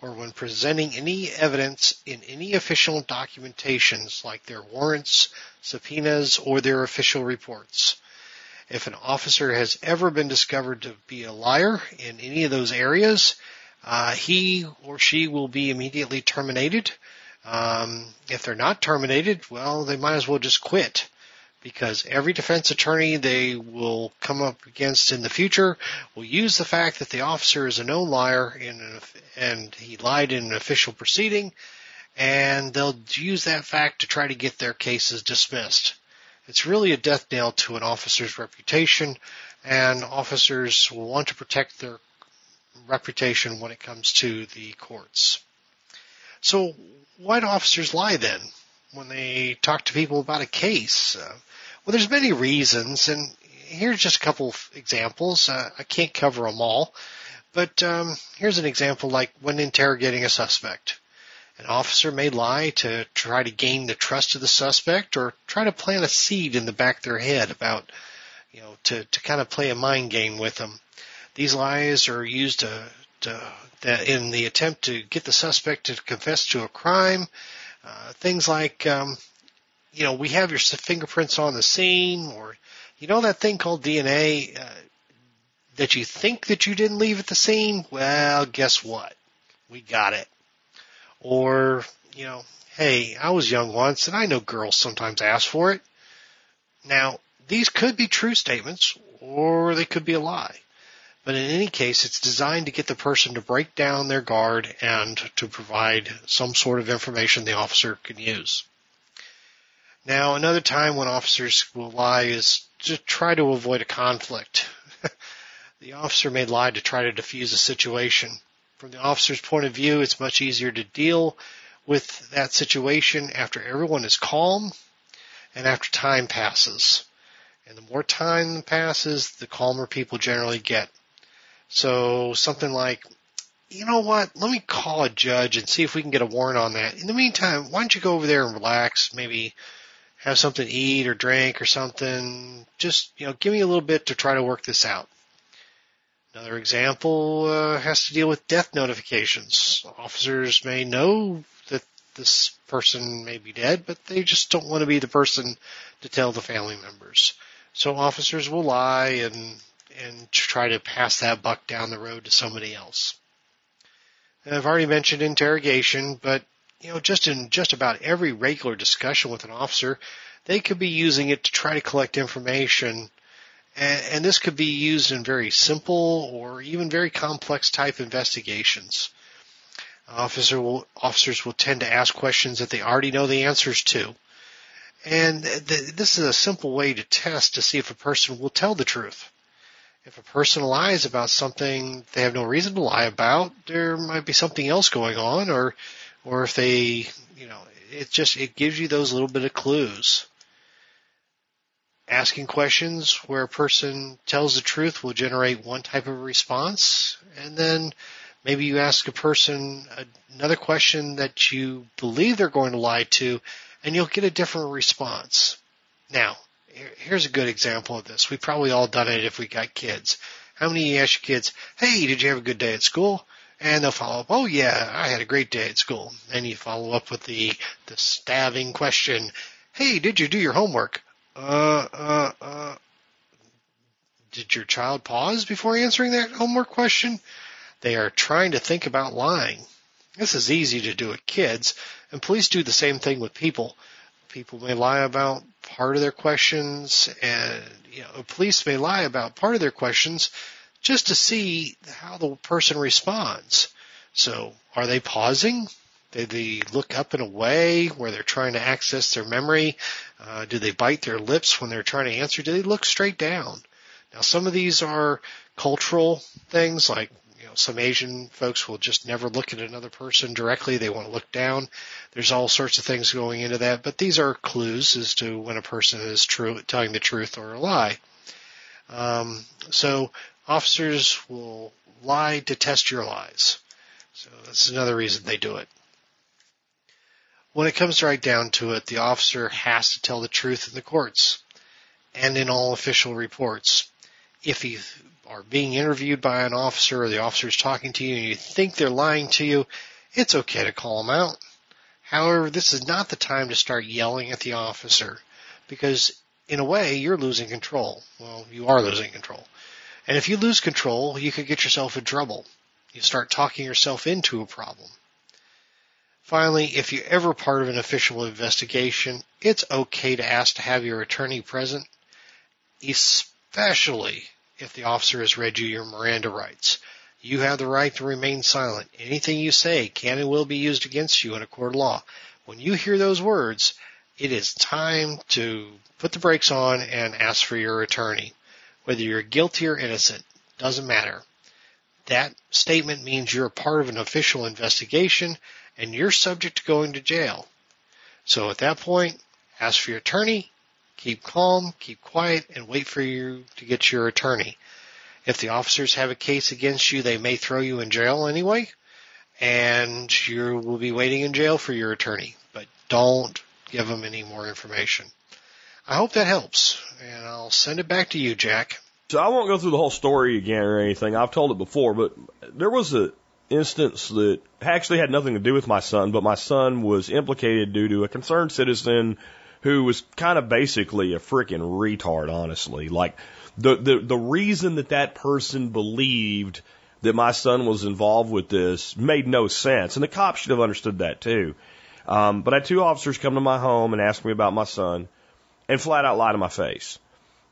or when presenting any evidence in any official documentations like their warrants, subpoenas, or their official reports. If an officer has ever been discovered to be a liar in any of those areas, uh, he or she will be immediately terminated. Um, if they're not terminated, well, they might as well just quit because every defense attorney they will come up against in the future will use the fact that the officer is a known liar an, and he lied in an official proceeding and they'll use that fact to try to get their cases dismissed. It's really a death knell to an officer's reputation and officers will want to protect their reputation when it comes to the courts. So why do officers lie then when they talk to people about a case? Uh, well, there's many reasons, and here's just a couple of examples. Uh, I can't cover them all, but um, here's an example like when interrogating a suspect. An officer may lie to try to gain the trust of the suspect or try to plant a seed in the back of their head about, you know, to, to kind of play a mind game with them. These lies are used to, to that in the attempt to get the suspect to confess to a crime. Uh, things like, um, you know, we have your fingerprints on the scene, or you know that thing called DNA uh, that you think that you didn't leave at the scene. Well, guess what? We got it. Or, you know, hey, I was young once, and I know girls sometimes ask for it. Now, these could be true statements, or they could be a lie. But in any case, it's designed to get the person to break down their guard and to provide some sort of information the officer can use. Now, another time when officers will lie is to try to avoid a conflict. *laughs* the officer may lie to try to defuse a situation. From the officer's point of view, it's much easier to deal with that situation after everyone is calm and after time passes. And the more time passes, the calmer people generally get. So something like, you know what? Let me call a judge and see if we can get a warrant on that. In the meantime, why don't you go over there and relax? Maybe have something to eat or drink or something. Just, you know, give me a little bit to try to work this out. Another example uh, has to deal with death notifications. Officers may know that this person may be dead, but they just don't want to be the person to tell the family members. So officers will lie and and try to pass that buck down the road to somebody else. And I've already mentioned interrogation, but you know, just in just about every regular discussion with an officer, they could be using it to try to collect information. And, and this could be used in very simple or even very complex type investigations. Officer will, officers will tend to ask questions that they already know the answers to. And th- this is a simple way to test to see if a person will tell the truth if a person lies about something they have no reason to lie about, there might be something else going on, or or if they, you know, it just it gives you those little bit of clues. Asking questions where a person tells the truth will generate one type of response, and then maybe you ask a person another question that you believe they're going to lie to, and you'll get a different response. Now, here's a good example of this. We've probably all done it if we got kids. How many of you ask your kids, hey, did you have a good day at school? And they'll follow up, oh yeah, I had a great day at school. And you follow up with the, the stabbing question, hey, did you do your homework? Uh, uh, uh. Did your child pause before answering that homework question? They are trying to think about lying. This is easy to do with kids, and please do the same thing with people. People may lie about part of their questions and you know, police may lie about part of their questions just to see how the person responds. So are they pausing? Do they look up in a way where they're trying to access their memory? Uh, do they bite their lips when they're trying to answer? Do they look straight down? Now some of these are cultural things like some Asian folks will just never look at another person directly. They want to look down. There's all sorts of things going into that, but these are clues as to when a person is true, telling the truth or a lie. Um, so officers will lie to test your lies. So that's another reason they do it. When it comes right down to it, the officer has to tell the truth in the courts and in all official reports. If he are being interviewed by an officer or the officer is talking to you and you think they're lying to you, it's okay to call them out. However, this is not the time to start yelling at the officer because in a way you're losing control. Well, you are losing control. And if you lose control, you could get yourself in trouble. You start talking yourself into a problem. Finally, if you're ever part of an official investigation, it's okay to ask to have your attorney present, especially if the officer has read you your Miranda rights. You have the right to remain silent. Anything you say can and will be used against you in a court of law. When you hear those words, it is time to put the brakes on and ask for your attorney. Whether you're guilty or innocent, doesn't matter. That statement means you're a part of an official investigation and you're subject to going to jail. So at that point, ask for your attorney, keep calm, keep quiet, and wait for you to get your attorney. If the officers have a case against you, they may throw you in jail anyway, and you will be waiting in jail for your attorney. But don't give them any more information. I hope that helps, and I'll send it back to you, Jack. So I won't go through the whole story again or anything. I've told it before, but there was a instance that actually had nothing to do with my son, but my son was implicated due to a concerned citizen who was kind of basically a freaking retard, honestly. Like the, the, the reason that that person believed that my son was involved with this made no sense. And the cops should have understood that too. Um, but I had two officers come to my home and ask me about my son and flat out lie to my face.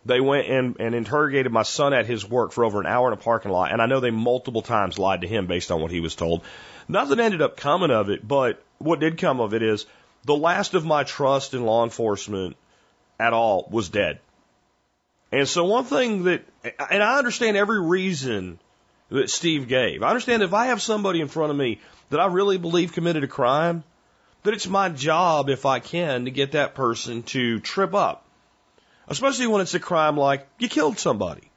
They went and, and interrogated my son at his work for over an hour in a parking lot, and I know they multiple times lied to him based on what he was told. Nothing ended up coming of it, but what did come of it is the last of my trust in law enforcement at all was dead. And so one thing that, and I understand every reason that Steve gave. I understand if I have somebody in front of me that I really believe committed a crime, that it's my job, if I can, to get that person to trip up Especially when it's a crime like you killed somebody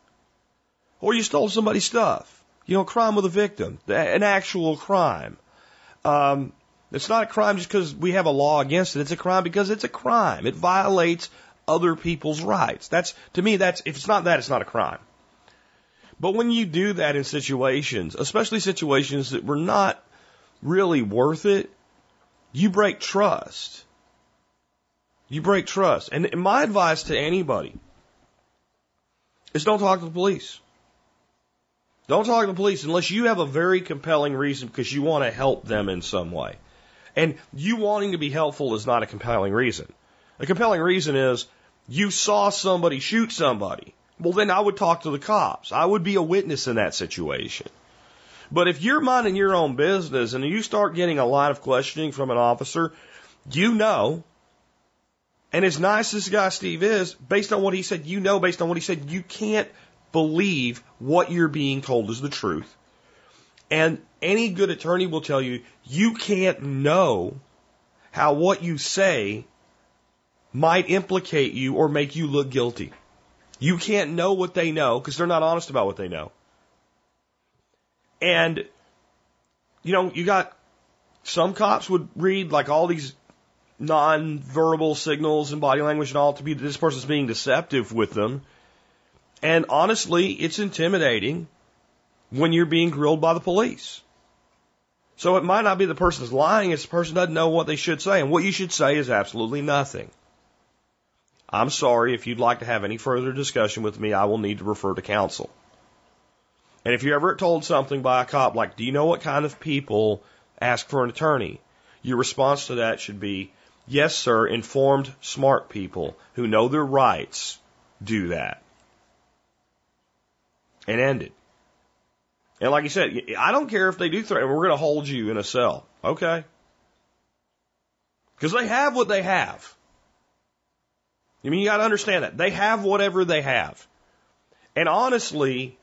or you stole somebody's stuff. You know, crime with a victim, an actual crime. Um, it's not a crime just because we have a law against it. It's a crime because it's a crime. It violates other people's rights. That's, to me, that's, if it's not that, it's not a crime. But when you do that in situations, especially situations that were not really worth it, you break trust. You break trust. And my advice to anybody is don't talk to the police. Don't talk to the police unless you have a very compelling reason because you want to help them in some way. And you wanting to be helpful is not a compelling reason. A compelling reason is you saw somebody shoot somebody. Well, then I would talk to the cops. I would be a witness in that situation. But if you're minding your own business and you start getting a lot of questioning from an officer, you know and as nice as guy Steve is, based on what he said, you know, based on what he said, you can't believe what you're being told is the truth. And any good attorney will tell you, you can't know how what you say might implicate you or make you look guilty. You can't know what they know because they're not honest about what they know. And, you know, you got some cops would read like all these non-verbal signals and body language and all to be this person's being deceptive with them. And honestly, it's intimidating when you're being grilled by the police. So it might not be the person's lying, it's the person doesn't know what they should say. And what you should say is absolutely nothing. I'm sorry, if you'd like to have any further discussion with me, I will need to refer to counsel. And if you're ever told something by a cop like, do you know what kind of people ask for an attorney? Your response to that should be, Yes, sir, informed, smart people who know their rights do that. And end it. And like you said, I don't care if they do threaten, we're going to hold you in a cell. Okay. Because they have what they have. I mean, you got to understand that. They have whatever they have. And honestly,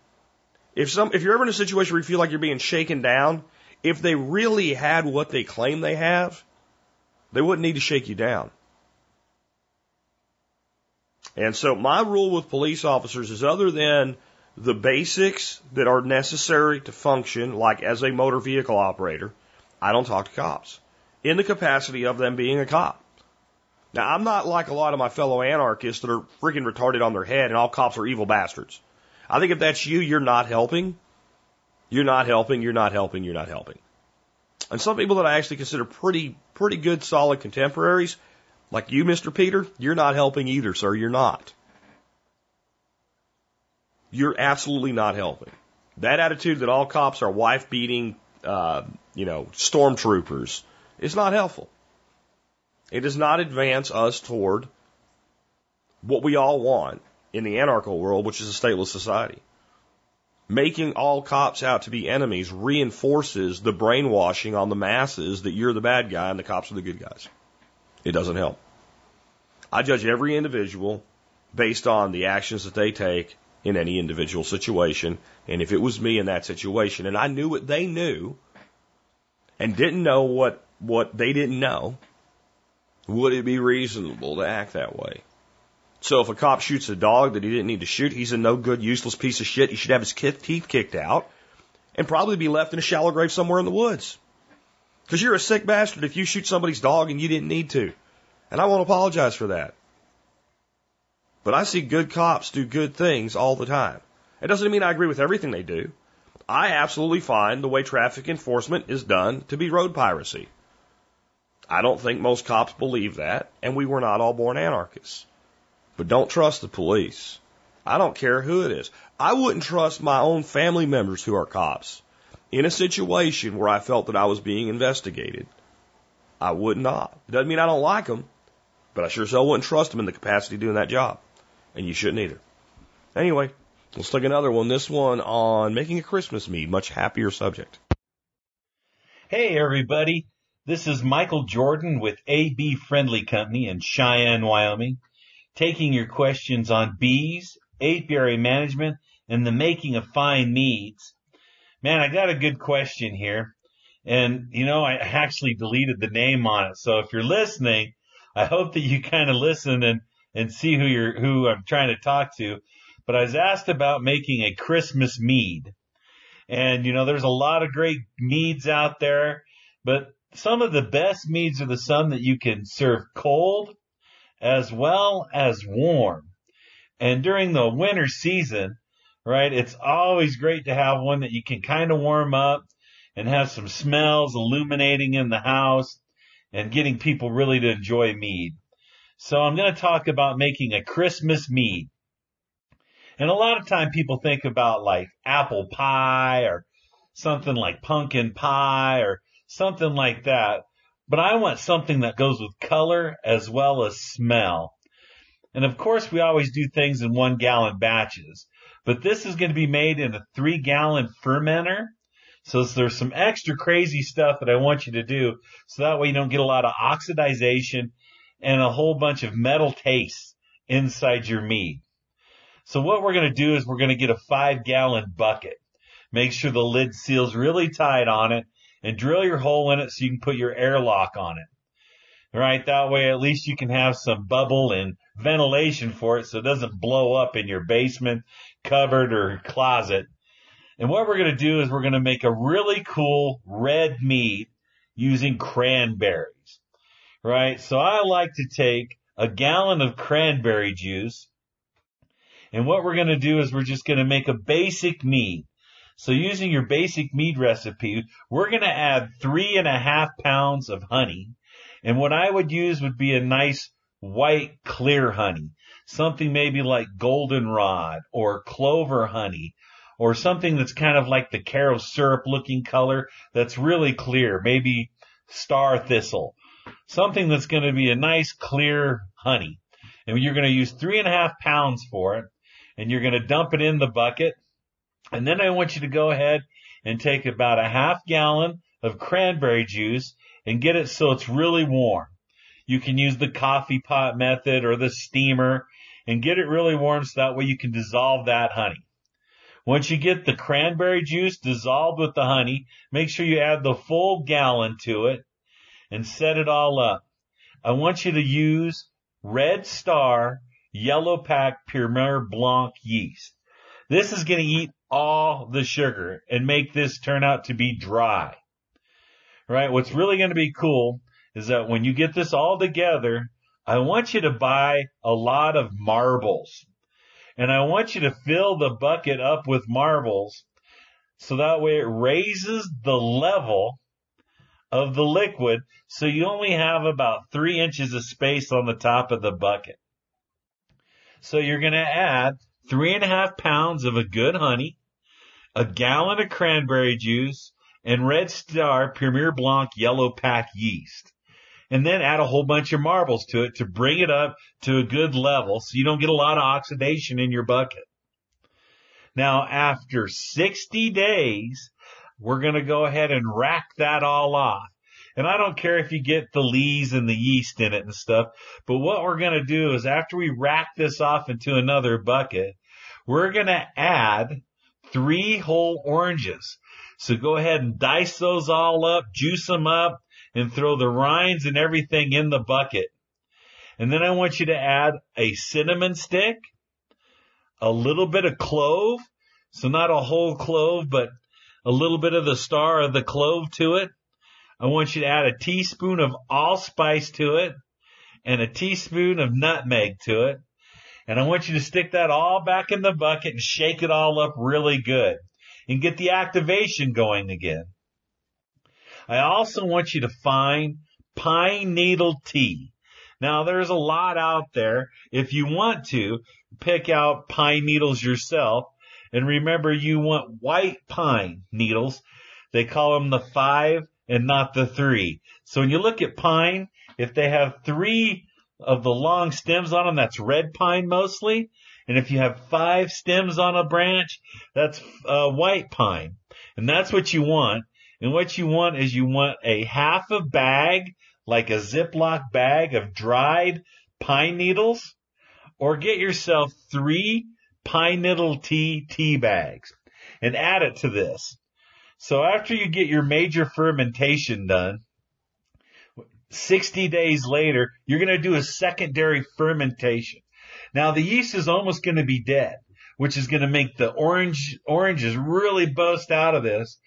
if some, if you're ever in a situation where you feel like you're being shaken down, if they really had what they claim they have, they wouldn't need to shake you down. And so my rule with police officers is other than the basics that are necessary to function, like as a motor vehicle operator, I don't talk to cops in the capacity of them being a cop. Now, I'm not like a lot of my fellow anarchists that are freaking retarded on their head and all cops are evil bastards. I think if that's you, you're not helping. You're not helping, you're not helping, you're not helping. And some people that I actually consider pretty, pretty good, solid contemporaries, like you, Mr. Peter, you're not helping either, sir. You're not. You're absolutely not helping. That attitude that all cops are wife beating, uh, you know, stormtroopers It's not helpful. It does not advance us toward what we all want in the anarchical world, which is a stateless society. Making all cops out to be enemies reinforces the brainwashing on the masses that you're the bad guy and the cops are the good guys. It doesn't help. I judge every individual based on the actions that they take in any individual situation. And if it was me in that situation and I knew what they knew and didn't know what, what they didn't know, would it be reasonable to act that way? So if a cop shoots a dog that he didn't need to shoot, he's a no good, useless piece of shit. He should have his teeth kicked out and probably be left in a shallow grave somewhere in the woods. Because you're a sick bastard if you shoot somebody's dog and you didn't need to. And I won't apologize for that. But I see good cops do good things all the time. It doesn't mean I agree with everything they do. I absolutely find the way traffic enforcement is done to be road piracy. I don't think most cops believe that, and we were not all born anarchists. But don't trust the police. I don't care who it is. I wouldn't trust my own family members who are cops in a situation where I felt that I was being investigated. I would not. It doesn't mean I don't like them, but I sure as hell wouldn't trust them in the capacity of doing that job. And you shouldn't either. Anyway, let's take another one. This one on making a Christmas mead, much happier subject. Hey everybody, this is Michael Jordan with AB Friendly Company in Cheyenne, Wyoming, taking your questions on bees, apiary management, and the making of fine meads. Man, I got a good question here. And, you know, I actually deleted the name on it. So if you're listening, I hope that you kind of listen and, and see who you're, who I'm trying to talk to. But I was asked about making a Christmas mead. And, you know, there's a lot of great meads out there, but some of the best meads are the some that you can serve cold as well as warm. And during the winter season, right, it's always great to have one that you can kind of warm up and have some smells illuminating in the house and getting people really to enjoy mead. So I'm going to talk about making a Christmas mead. And a lot of time people think about like apple pie or something like pumpkin pie or something like that. But I want something that goes with color as well as smell. And of course, we always do things in one gallon batches, but this is going to be made in a three gallon fermenter. So there's some extra crazy stuff that I want you to do. So that way you don't get a lot of oxidization and a whole bunch of metal taste inside your mead. So what we're going to do is we're going to get a five gallon bucket. Make sure the lid seals really tight on it and drill your hole in it so you can put your airlock on it. Right? That way at least you can have some bubble and ventilation for it so it doesn't blow up in your basement, cupboard, or closet. And what we're going to do is we're going to make a really cool red mead using cranberries. Right? So I like to take a gallon of cranberry juice. And what we're going to do is we're just going to make a basic mead. So using your basic mead recipe, we're going to add three and a half pounds of honey. And what I would use would be a nice white clear honey. Something maybe like goldenrod or clover honey or something that's kind of like the Karo syrup looking color that's really clear. Maybe star thistle. Something that's going to be a nice clear honey. And you're going to use three and a half pounds for it. And you're going to dump it in the bucket. And then I want you to go ahead and take about a half gallon of cranberry juice and get it so it's really warm. You can use the coffee pot method or the steamer and get it really warm so that way you can dissolve that honey. Once you get the cranberry juice dissolved with the honey, make sure you add the full gallon to it and set it all up. I want you to use Red Star Yellow Pack Premier Blanc yeast. This is going to eat all the sugar and make this turn out to be dry. Right? What's really going to be cool is that when you get this all together, I want you to buy a lot of marbles and I want you to fill the bucket up with marbles so that way it raises the level of the liquid so you only have about three inches of space on the top of the bucket. So you're going to add three and a half pounds of a good honey, a gallon of cranberry juice, and Red Star Premier Blanc Yellow Pack yeast. And then add a whole bunch of marbles to it to bring it up to a good level so you don't get a lot of oxidation in your bucket. Now, after 60 days, we're going to go ahead and rack that all off. And I don't care if you get the lees and the yeast in it and stuff, but what we're going to do is after we rack this off into another bucket, we're going to add three whole oranges. So go ahead and dice those all up, juice them up, and throw the rinds and everything in the bucket. And then I want you to add a cinnamon stick, a little bit of clove. So not a whole clove, but a little bit of the star of the clove to it. I want you to add a teaspoon of allspice to it and a teaspoon of nutmeg to it. And I want you to stick that all back in the bucket and shake it all up really good and get the activation going again. I also want you to find pine needle tea. Now there's a lot out there. If you want to, pick out pine needles yourself. And remember you want white pine needles. They call them the five and not the three. So when you look at pine, if they have three of the long stems on them, that's red pine mostly. And if you have five stems on a branch, that's uh, white pine. And that's what you want. And what you want is you want a half a bag, like a Ziploc bag of dried pine needles, or get yourself three pine needle tea tea bags and add it to this. So after you get your major fermentation done, 60 days later, you're going to do a secondary fermentation. Now the yeast is almost going to be dead, which is going to make the orange, oranges really bust out of this.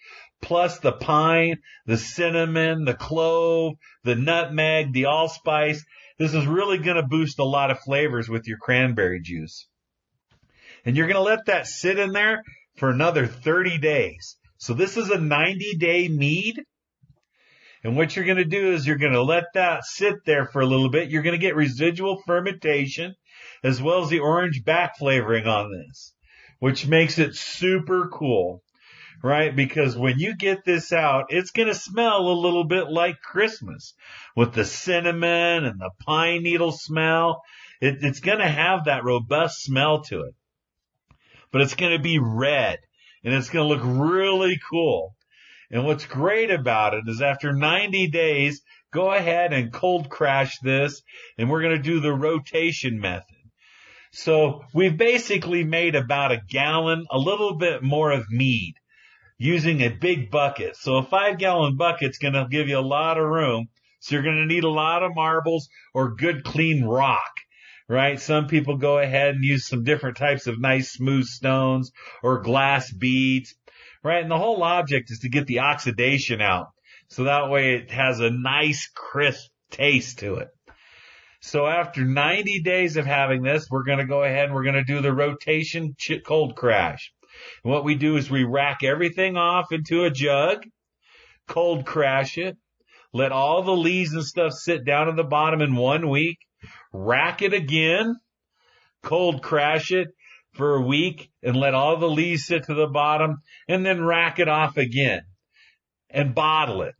Plus the pine, the cinnamon, the clove, the nutmeg, the allspice. This is really going to boost a lot of flavors with your cranberry juice. And you're going to let that sit in there for another 30 days. So this is a 90 day mead. And what you're going to do is you're going to let that sit there for a little bit. You're going to get residual fermentation as well as the orange back flavoring on this, which makes it super cool, right? Because when you get this out, it's going to smell a little bit like Christmas with the cinnamon and the pine needle smell. It, it's going to have that robust smell to it, but it's going to be red and it's going to look really cool. And what's great about it is after 90 days, go ahead and cold crash this and we're going to do the rotation method. So we've basically made about a gallon, a little bit more of mead using a big bucket. So a five gallon bucket's going to give you a lot of room. So you're going to need a lot of marbles or good clean rock right? Some people go ahead and use some different types of nice smooth stones or glass beads, right? And the whole object is to get the oxidation out. So that way it has a nice crisp taste to it. So after 90 days of having this, we're going to go ahead and we're going to do the rotation cold crash. And what we do is we rack everything off into a jug, cold crash it, let all the leaves and stuff sit down at the bottom in one week, rack it again, cold crash it for a week and let all the leaves sit to the bottom and then rack it off again and bottle it.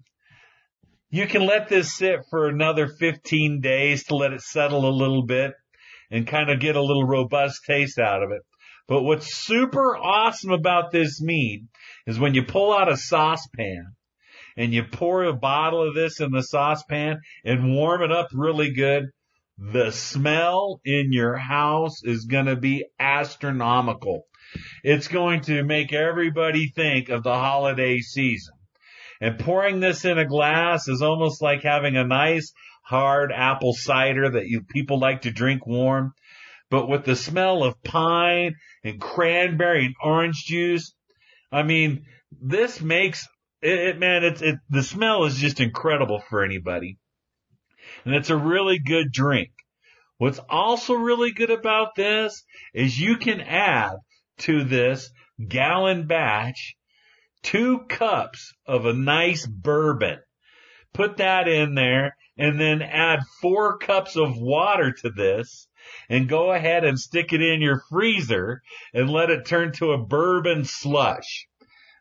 You can let this sit for another 15 days to let it settle a little bit and kind of get a little robust taste out of it. But what's super awesome about this mead is when you pull out a saucepan and you pour a bottle of this in the saucepan and warm it up really good, the smell in your house is going to be astronomical. It's going to make everybody think of the holiday season. And pouring this in a glass is almost like having a nice hard apple cider that you people like to drink warm. But with the smell of pine and cranberry and orange juice, I mean, this makes it, it man, it's, it, the smell is just incredible for anybody and it's a really good drink. What's also really good about this is you can add to this gallon batch two cups of a nice bourbon. Put that in there and then add four cups of water to this and go ahead and stick it in your freezer and let it turn to a bourbon slush.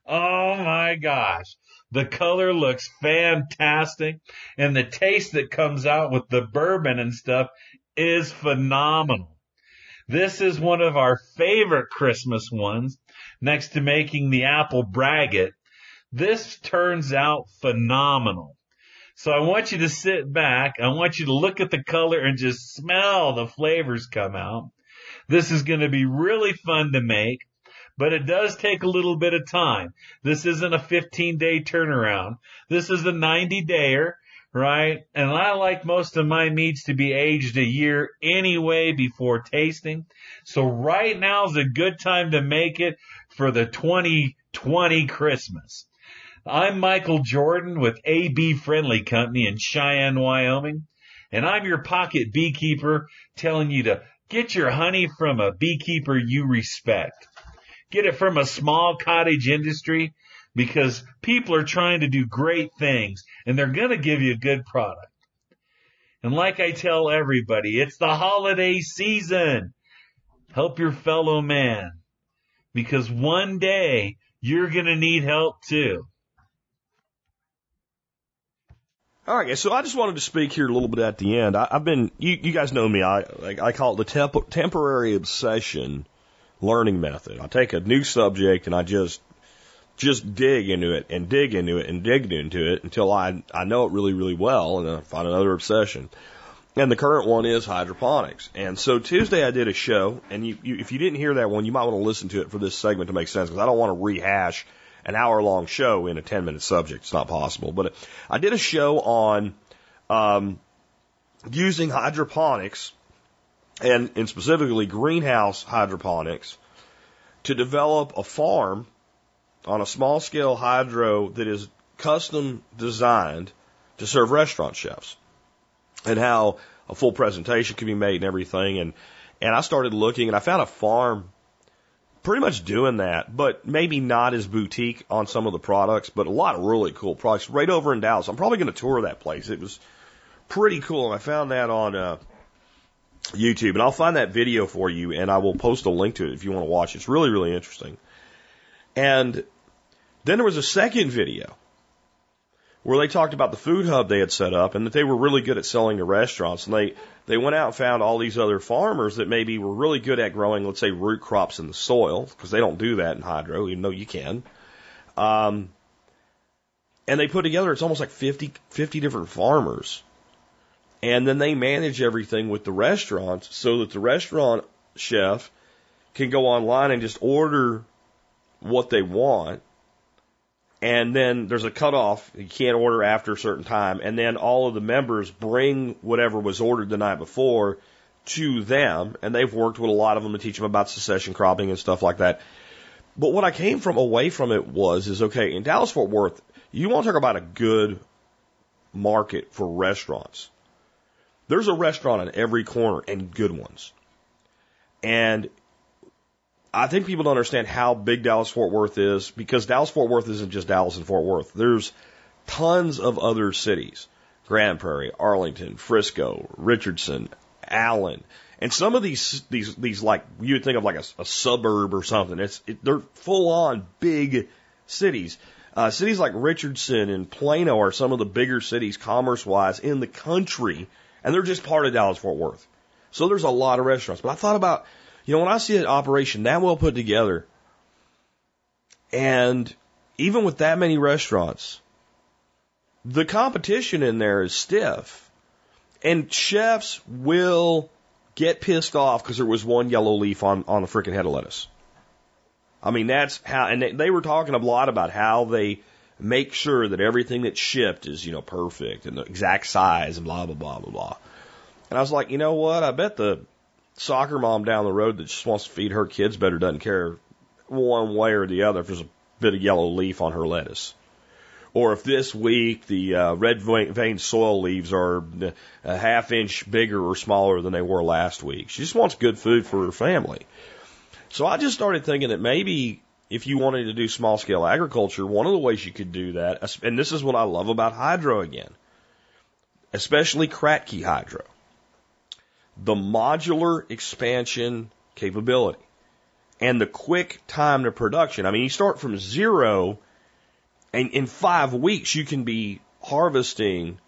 Oh my gosh. The color looks fantastic and the taste that comes out with the bourbon and stuff is phenomenal. This is one of our favorite Christmas ones next to making the apple braggot. This turns out phenomenal. So I want you to sit back. I want you to look at the color and just smell the flavors come out. This is going to be really fun to make, but it does take a little bit of time. This isn't a 15 day turnaround. This is a 90 dayer, right? And I like most of my meads to be aged a year anyway before tasting. So right now is a good time to make it for the 2020 Christmas. I'm Michael Jordan with AB Friendly Company in Cheyenne, Wyoming, and I'm your pocket beekeeper telling you to get your honey from a beekeeper you respect. Get it from a small cottage industry because people are trying to do great things and they're going to give you a good product. And like I tell everybody, it's the holiday season. Help your fellow man because one day you're going to need help too. All right, guys. So I just wanted to speak here a little bit at the end. I, have been, you, you guys know me. I I call it the temp- temporary obsession learning method. I take a new subject and I just just dig into it and dig into it and dig into it until I I know it really really well, and then I find another obsession. And the current one is hydroponics. And so Tuesday I did a show, and you, you, if you didn't hear that one, you might want to listen to it for this segment to make sense because I don't want to rehash an hour long show in a 10 minute subject. It's not possible. But I did a show on um, using hydroponics and, and specifically greenhouse hydroponics to develop a farm on a small scale hydro that is custom designed to serve restaurant chefs and how a full presentation can be made and everything. And, and I started looking and I found a farm pretty much doing that, but maybe not as boutique on some of the products, but a lot of really cool products right over in Dallas. I'm probably going to tour that place. It was pretty cool. And I found that on uh, YouTube, and I'll find that video for you, and I will post a link to it if you want to watch. It's really, really interesting. And then there was a second video where they talked about the food hub they had set up and that they were really good at selling to restaurants. And they, they went out and found all these other farmers that maybe were really good at growing, let's say, root crops in the soil, because they don't do that in hydro, even though you can. Um, and they put together, it's almost like 50, 50 different farmers. And then they manage everything with the restaurants so that the restaurant chef can go online and just order what they want and then there's a cutoff. You can't order after a certain time. And then all of the members bring whatever was ordered the night before to them. And they've worked with a lot of them to teach them about succession cropping and stuff like that. But what I came from away from it was, is okay, in Dallas Fort Worth, you want to talk about a good market for restaurants. There's a restaurant on every corner and good ones. And I think people don't understand how big Dallas Fort Worth is because Dallas Fort Worth isn't just Dallas and Fort Worth. There's tons of other cities. Grand Prairie, Arlington, Frisco, Richardson, Allen. And some of these, these, these like, you would think of like a, a suburb or something. It's, it, they're full on big cities. Uh, cities like Richardson and Plano are some of the bigger cities commerce wise in the country. And they're just part of Dallas Fort Worth. So there's a lot of restaurants. But I thought about you know, when I see an operation that well put together, and even with that many restaurants, the competition in there is stiff. And chefs will get pissed off because there was one yellow leaf on, on a freaking head of lettuce. I mean, that's how, and they, they were talking a lot about how they make sure that everything that's shipped is, you know, perfect and the exact size and blah, blah, blah, blah, blah. And I was like, you know what? I bet the soccer mom down the road that just wants to feed her kids better doesn't care one way or the other if there's a bit of yellow leaf on her lettuce. Or if this week the uh, red vein sorrel leaves are a half inch bigger or smaller than they were last week. She just wants good food for her family. So I just started thinking that maybe if you wanted to do small scale agriculture, one of the ways you could do that, and this is what I love about hydro again, especially Kratky hydro the modular expansion capability and the quick time to production. I mean, you start from zero And in five weeks, you can be harvesting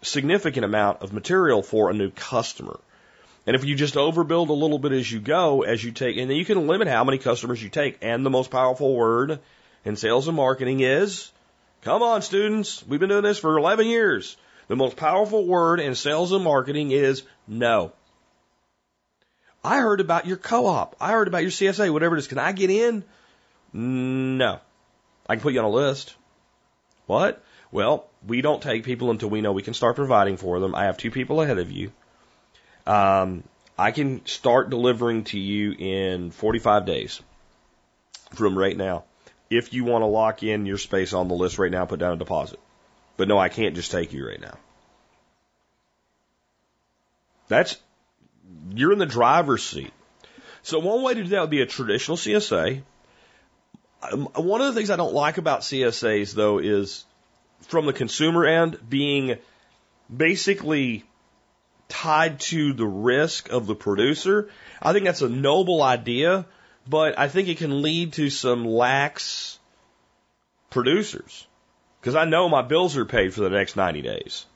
significant amount of material for a new customer. And if you just overbuild a little bit as you go, as you take, and then you can limit how many customers you take. And the most powerful word in sales and marketing is, come on, students, we've been doing this for 11 years. The most powerful word in sales and marketing is no. I heard about your co-op. I heard about your CSA, whatever it is. Can I get in? No. I can put you on a list. What? Well, we don't take people until we know we can start providing for them. I have two people ahead of you. Um, I can start delivering to you in 45 days from right now. If you want to lock in your space on the list right now, put down a deposit. But no, I can't just take you right now. That's, you're in the driver's seat. So one way to do that would be a traditional CSA. Um, one of the things I don't like about CSAs though is from the consumer end being basically tied to the risk of the producer. I think that's a noble idea, but I think it can lead to some lax producers. Because I know my bills are paid for the next 90 days.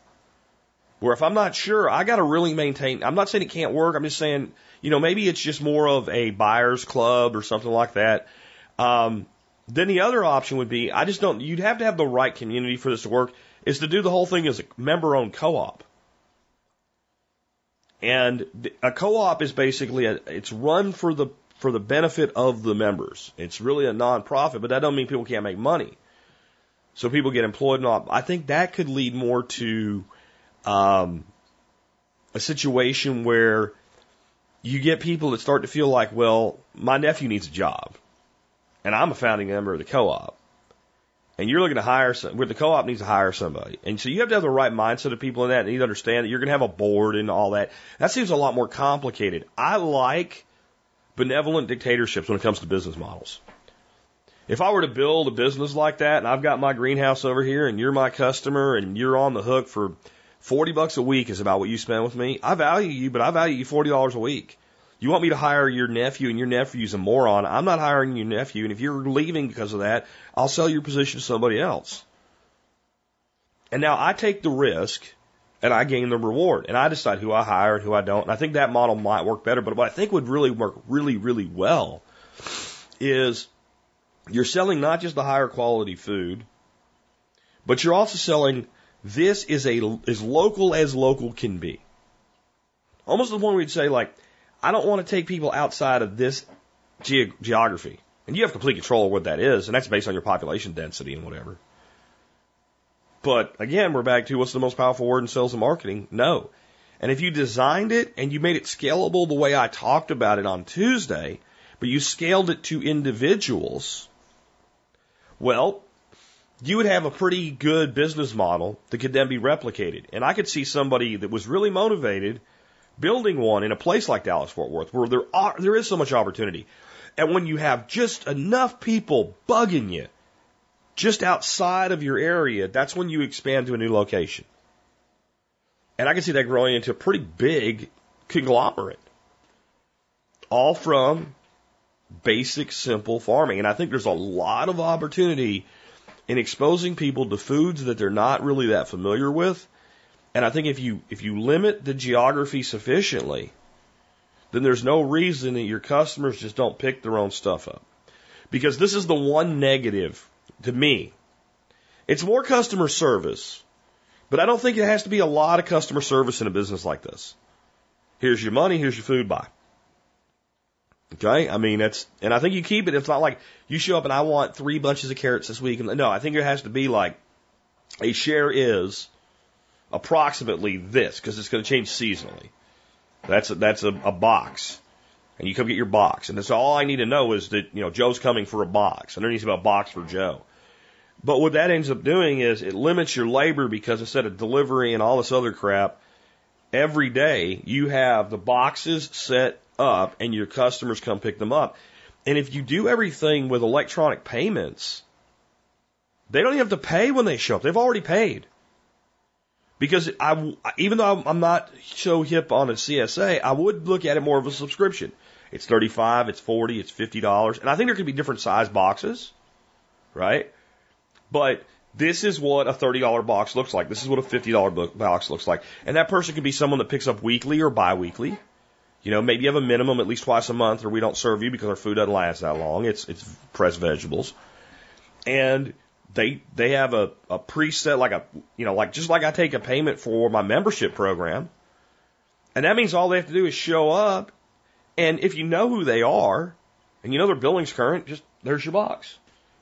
Where if I'm not sure, I got to really maintain. I'm not saying it can't work. I'm just saying, you know, maybe it's just more of a buyer's club or something like that. Um, then the other option would be, I just don't, you'd have to have the right community for this to work, is to do the whole thing as a member owned co op. And a co op is basically, a, it's run for the, for the benefit of the members. It's really a non-profit, but that don't mean people can't make money. So people get employed and all. I think that could lead more to, um, a situation where you get people that start to feel like, well, my nephew needs a job and I'm a founding member of the co-op, and you're looking to hire some, where the co-op needs to hire somebody. And so you have to have the right mindset of people in that and you need to understand that you're going to have a board and all that. That seems a lot more complicated. I like benevolent dictatorships when it comes to business models. If I were to build a business like that and I've got my greenhouse over here and you're my customer and you're on the hook for 40 bucks a week is about what you spend with me, I value you, but I value you $40 a week. You want me to hire your nephew and your nephew's a moron. I'm not hiring your nephew. And if you're leaving because of that, I'll sell your position to somebody else. And now I take the risk and I gain the reward and I decide who I hire and who I don't. And I think that model might work better. But what I think would really work really, really well is you're selling not just the higher quality food, but you're also selling this is a as local as local can be. Almost the point where you'd say like I don't want to take people outside of this ge- geography. And you have complete control of what that is, and that's based on your population density and whatever. But again, we're back to what's the most powerful word in sales and marketing? No. And if you designed it and you made it scalable the way I talked about it on Tuesday, but you scaled it to individuals, well, you would have a pretty good business model that could then be replicated. And I could see somebody that was really motivated building one in a place like Dallas Fort Worth where there are there is so much opportunity. And when you have just enough people bugging you just outside of your area, that's when you expand to a new location. And I can see that growing into a pretty big conglomerate. All from basic, simple farming. And I think there's a lot of opportunity in exposing people to foods that they're not really that familiar with and I think if you if you limit the geography sufficiently, then there's no reason that your customers just don't pick their own stuff up. Because this is the one negative to me. It's more customer service, but I don't think it has to be a lot of customer service in a business like this. Here's your money, here's your food buy. Okay? I mean, that's, and I think you keep it. It's not like you show up and I want three bunches of carrots this week. No, I think it has to be like a share is approximately this because it's going to change seasonally. That's a, that's a, a box, and you come get your box, and that's all I need to know is that you know Joe's coming for a box. and there needs to be a box for Joe. But what that ends up doing is it limits your labor because instead of delivery and all this other crap, every day you have the boxes set up and your customers come pick them up. And if you do everything with electronic payments, they don't even have to pay when they show up. They've already paid. Because I, even though I'm not so hip on a CSA, I would look at it more of a subscription. It's 35, it's 40, it's $50, and I think there could be different size boxes, right? But this is what a $30 box looks like. This is what a $50 box looks like. And that person could be someone that picks up weekly or biweekly. You know, maybe you have a minimum at least twice a month or we don't serve you because our food doesn't last that long. It's, it's pressed vegetables. And they, they have a, a preset, like a, you know, like, just like I take a payment for my membership program. And that means all they have to do is show up. And if you know who they are and you know their billing's current, just, there's your box.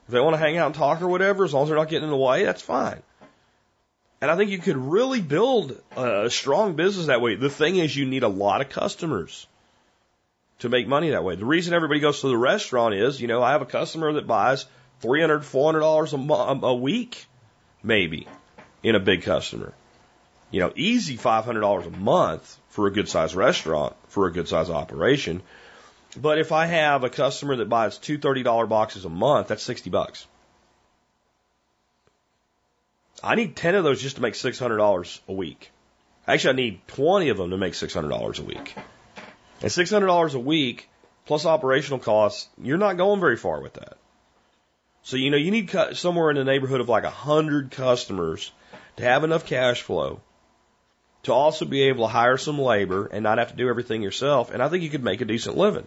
If they want to hang out and talk or whatever, as long as they're not getting in the way, that's fine. And I think you could really build a strong business that way. The thing is, you need a lot of customers to make money that way. The reason everybody goes to the restaurant is, you know, I have a customer that buys $300, $400 a, mo- a week, maybe, in a big customer. You know, easy $500 a month for a good sized restaurant, for a good sized operation. But if I have a customer that buys two $30 boxes a month, that's 60 bucks. I need 10 of those just to make $600 a week. Actually, I need 20 of them to make $600 a week. And $600 a week plus operational costs, you're not going very far with that. So, you know, you need somewhere in the neighborhood of like 100 customers to have enough cash flow to also be able to hire some labor and not have to do everything yourself. And I think you could make a decent living.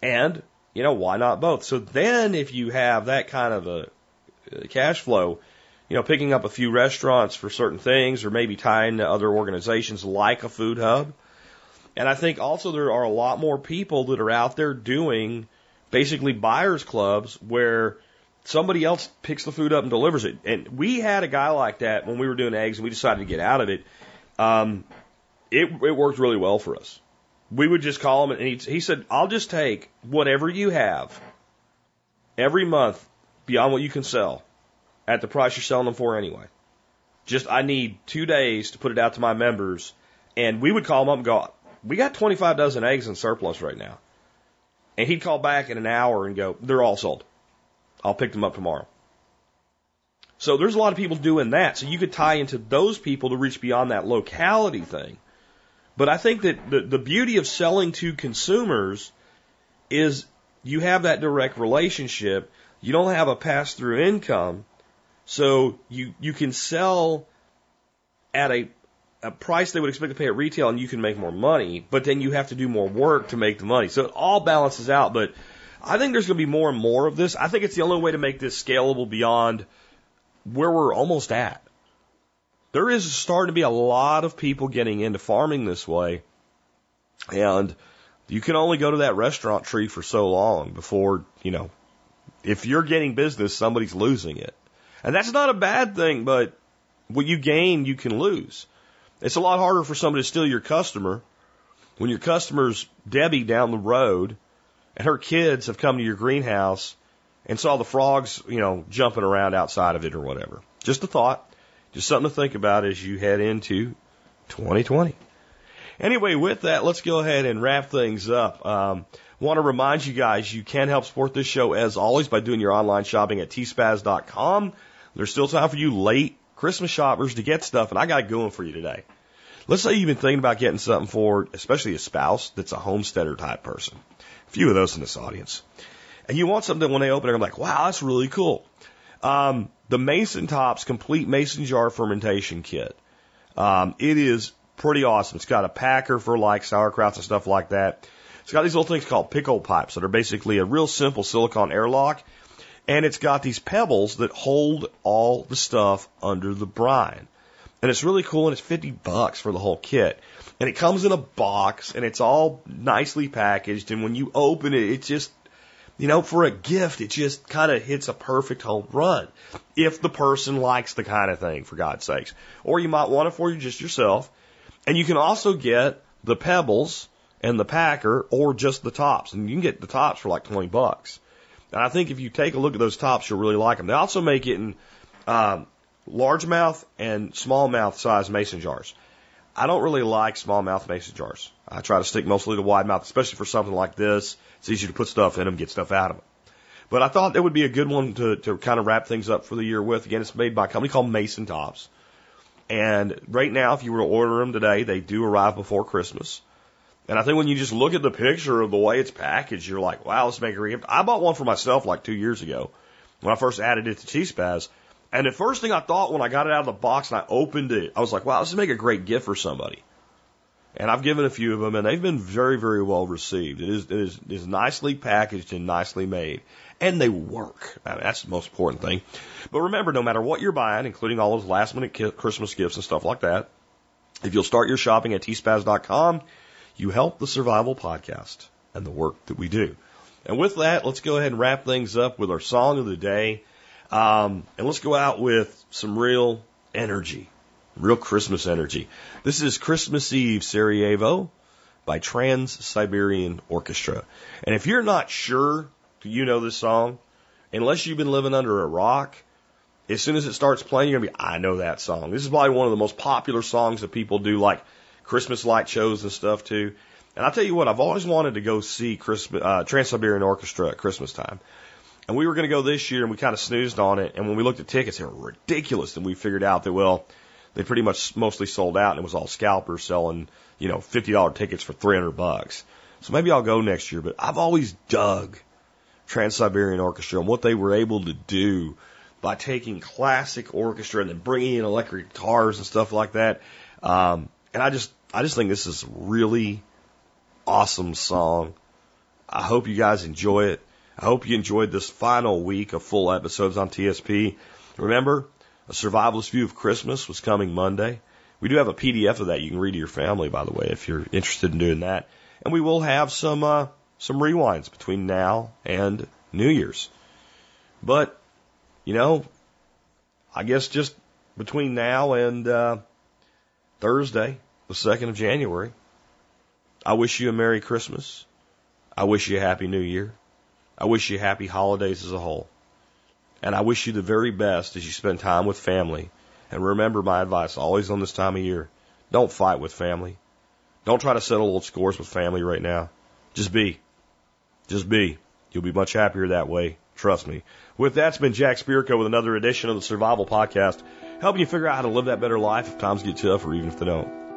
And, you know, why not both? So then if you have that kind of a uh, cash flow, you know, picking up a few restaurants for certain things or maybe tying to other organizations like a food hub. And I think also there are a lot more people that are out there doing basically buyers clubs where somebody else picks the food up and delivers it. And we had a guy like that when we were doing eggs and we decided to get out of it. Um, it, it worked really well for us. We would just call him and he, he said, I'll just take whatever you have every month beyond what you can sell at the price you're selling them for anyway. Just, I need two days to put it out to my members. And we would call them up and go, we got 25 dozen eggs in surplus right now. And he'd call back in an hour and go, they're all sold. I'll pick them up tomorrow. So there's a lot of people doing that. So you could tie into those people to reach beyond that locality thing. But I think that the, the beauty of selling to consumers is you have that direct relationship. You don't have a pass through income. So you, you can sell at a, a price they would expect to pay at retail and you can make more money, but then you have to do more work to make the money. So it all balances out, but I think there's going to be more and more of this. I think it's the only way to make this scalable beyond where we're almost at. There is starting to be a lot of people getting into farming this way, and you can only go to that restaurant tree for so long before, you know, if you're getting business, somebody's losing it. And that's not a bad thing, but what you gain, you can lose. It's a lot harder for somebody to steal your customer when your customer's Debbie down the road and her kids have come to your greenhouse and saw the frogs, you know, jumping around outside of it or whatever. Just a thought. Just something to think about as you head into 2020. Anyway, with that, let's go ahead and wrap things up. Um, Want to remind you guys you can help support this show as always by doing your online shopping at tspaz.com. There's still time for you late Christmas shoppers to get stuff, and I got it going for you today. Let's say you've been thinking about getting something for, especially a spouse that's a homesteader type person. Few of those in this audience. And you want something when they open it, I'm like, wow, that's really cool. Um, the Mason Tops Complete Mason Jar Fermentation Kit. Um, it is pretty awesome. It's got a packer for like sauerkrauts and stuff like that. It's got these little things called pickle pipes that are basically a real simple silicone airlock. And it's got these pebbles that hold all the stuff under the brine. And it's really cool and it's 50 bucks for the whole kit. And it comes in a box and it's all nicely packaged. And when you open it, it's just, you know, for a gift, it just kind of hits a perfect home run. If the person likes the kind of thing, for God's sakes. Or you might want it for you just yourself. And you can also get the pebbles and the packer or just the tops. And you can get the tops for like 20 bucks. And I think if you take a look at those tops, you'll really like them. They also make it in um, largemouth and smallmouth size mason jars. I don't really like smallmouth mason jars. I try to stick mostly to wide mouth, especially for something like this. It's easy to put stuff in them, get stuff out of them. But I thought that would be a good one to, to kind of wrap things up for the year with. Again, it's made by a company called Mason Tops. And right now, if you were to order them today, they do arrive before Christmas. And I think when you just look at the picture of the way it's packaged, you're like, wow, let's make a gift. I bought one for myself like two years ago. when I first added it to T-Spaz. And the first thing I thought when I got it out of the box and I opened it, I was like, wow, this would make a great gift for somebody. And I've given a few of them, and they've been very, very well received. It is, it is, it is nicely packaged and nicely made, and they work. I mean, that's the most important thing. But remember, no matter what you're buying, including all those last minute Christmas gifts and stuff like that, if you'll start your shopping at tspaz.com, you help the Survival Podcast and the work that we do. And with that, let's go ahead and wrap things up with our song of the day. Um, and let's go out with some real energy, real Christmas energy. This is Christmas Eve Sarajevo by Trans Siberian Orchestra. And if you're not sure you know this song, unless you've been living under a rock, as soon as it starts playing, you're gonna be, I know that song. This is probably one of the most popular songs that people do like Christmas light shows and stuff too. And I'll tell you what, I've always wanted to go see uh, Trans-Siberian Orchestra at Christmas time. And we were going to go this year and we kind of snoozed on it. And when we looked at tickets, they were ridiculous. And we figured out that, well, they pretty much mostly sold out and it was all scalpers selling, you know, $50 tickets for 300 bucks. So maybe I'll go next year, but I've always dug Trans-Siberian Orchestra and what they were able to do by taking classic orchestra and then bringing in electric guitars and stuff like that. Um, and I just, I just think this is really awesome song. I hope you guys enjoy it. I hope you enjoyed this final week of full episodes on TSP. Remember, a survivalist view of Christmas was coming Monday. We do have a PDF of that you can read to your family, by the way, if you're interested in doing that. And we will have some uh, some rewinds between now and New Year's. But you know, I guess just between now and uh, Thursday, the second of January, I wish you a Merry Christmas. I wish you a Happy New Year. I wish you happy holidays as a whole. And I wish you the very best as you spend time with family. And remember my advice always on this time of year. Don't fight with family. Don't try to settle old scores with family right now. Just be. Just be. You'll be much happier that way. Trust me. With that, it's been Jack Spirko with another edition of the Survival Podcast, helping you figure out how to live that better life if times get tough or even if they don't.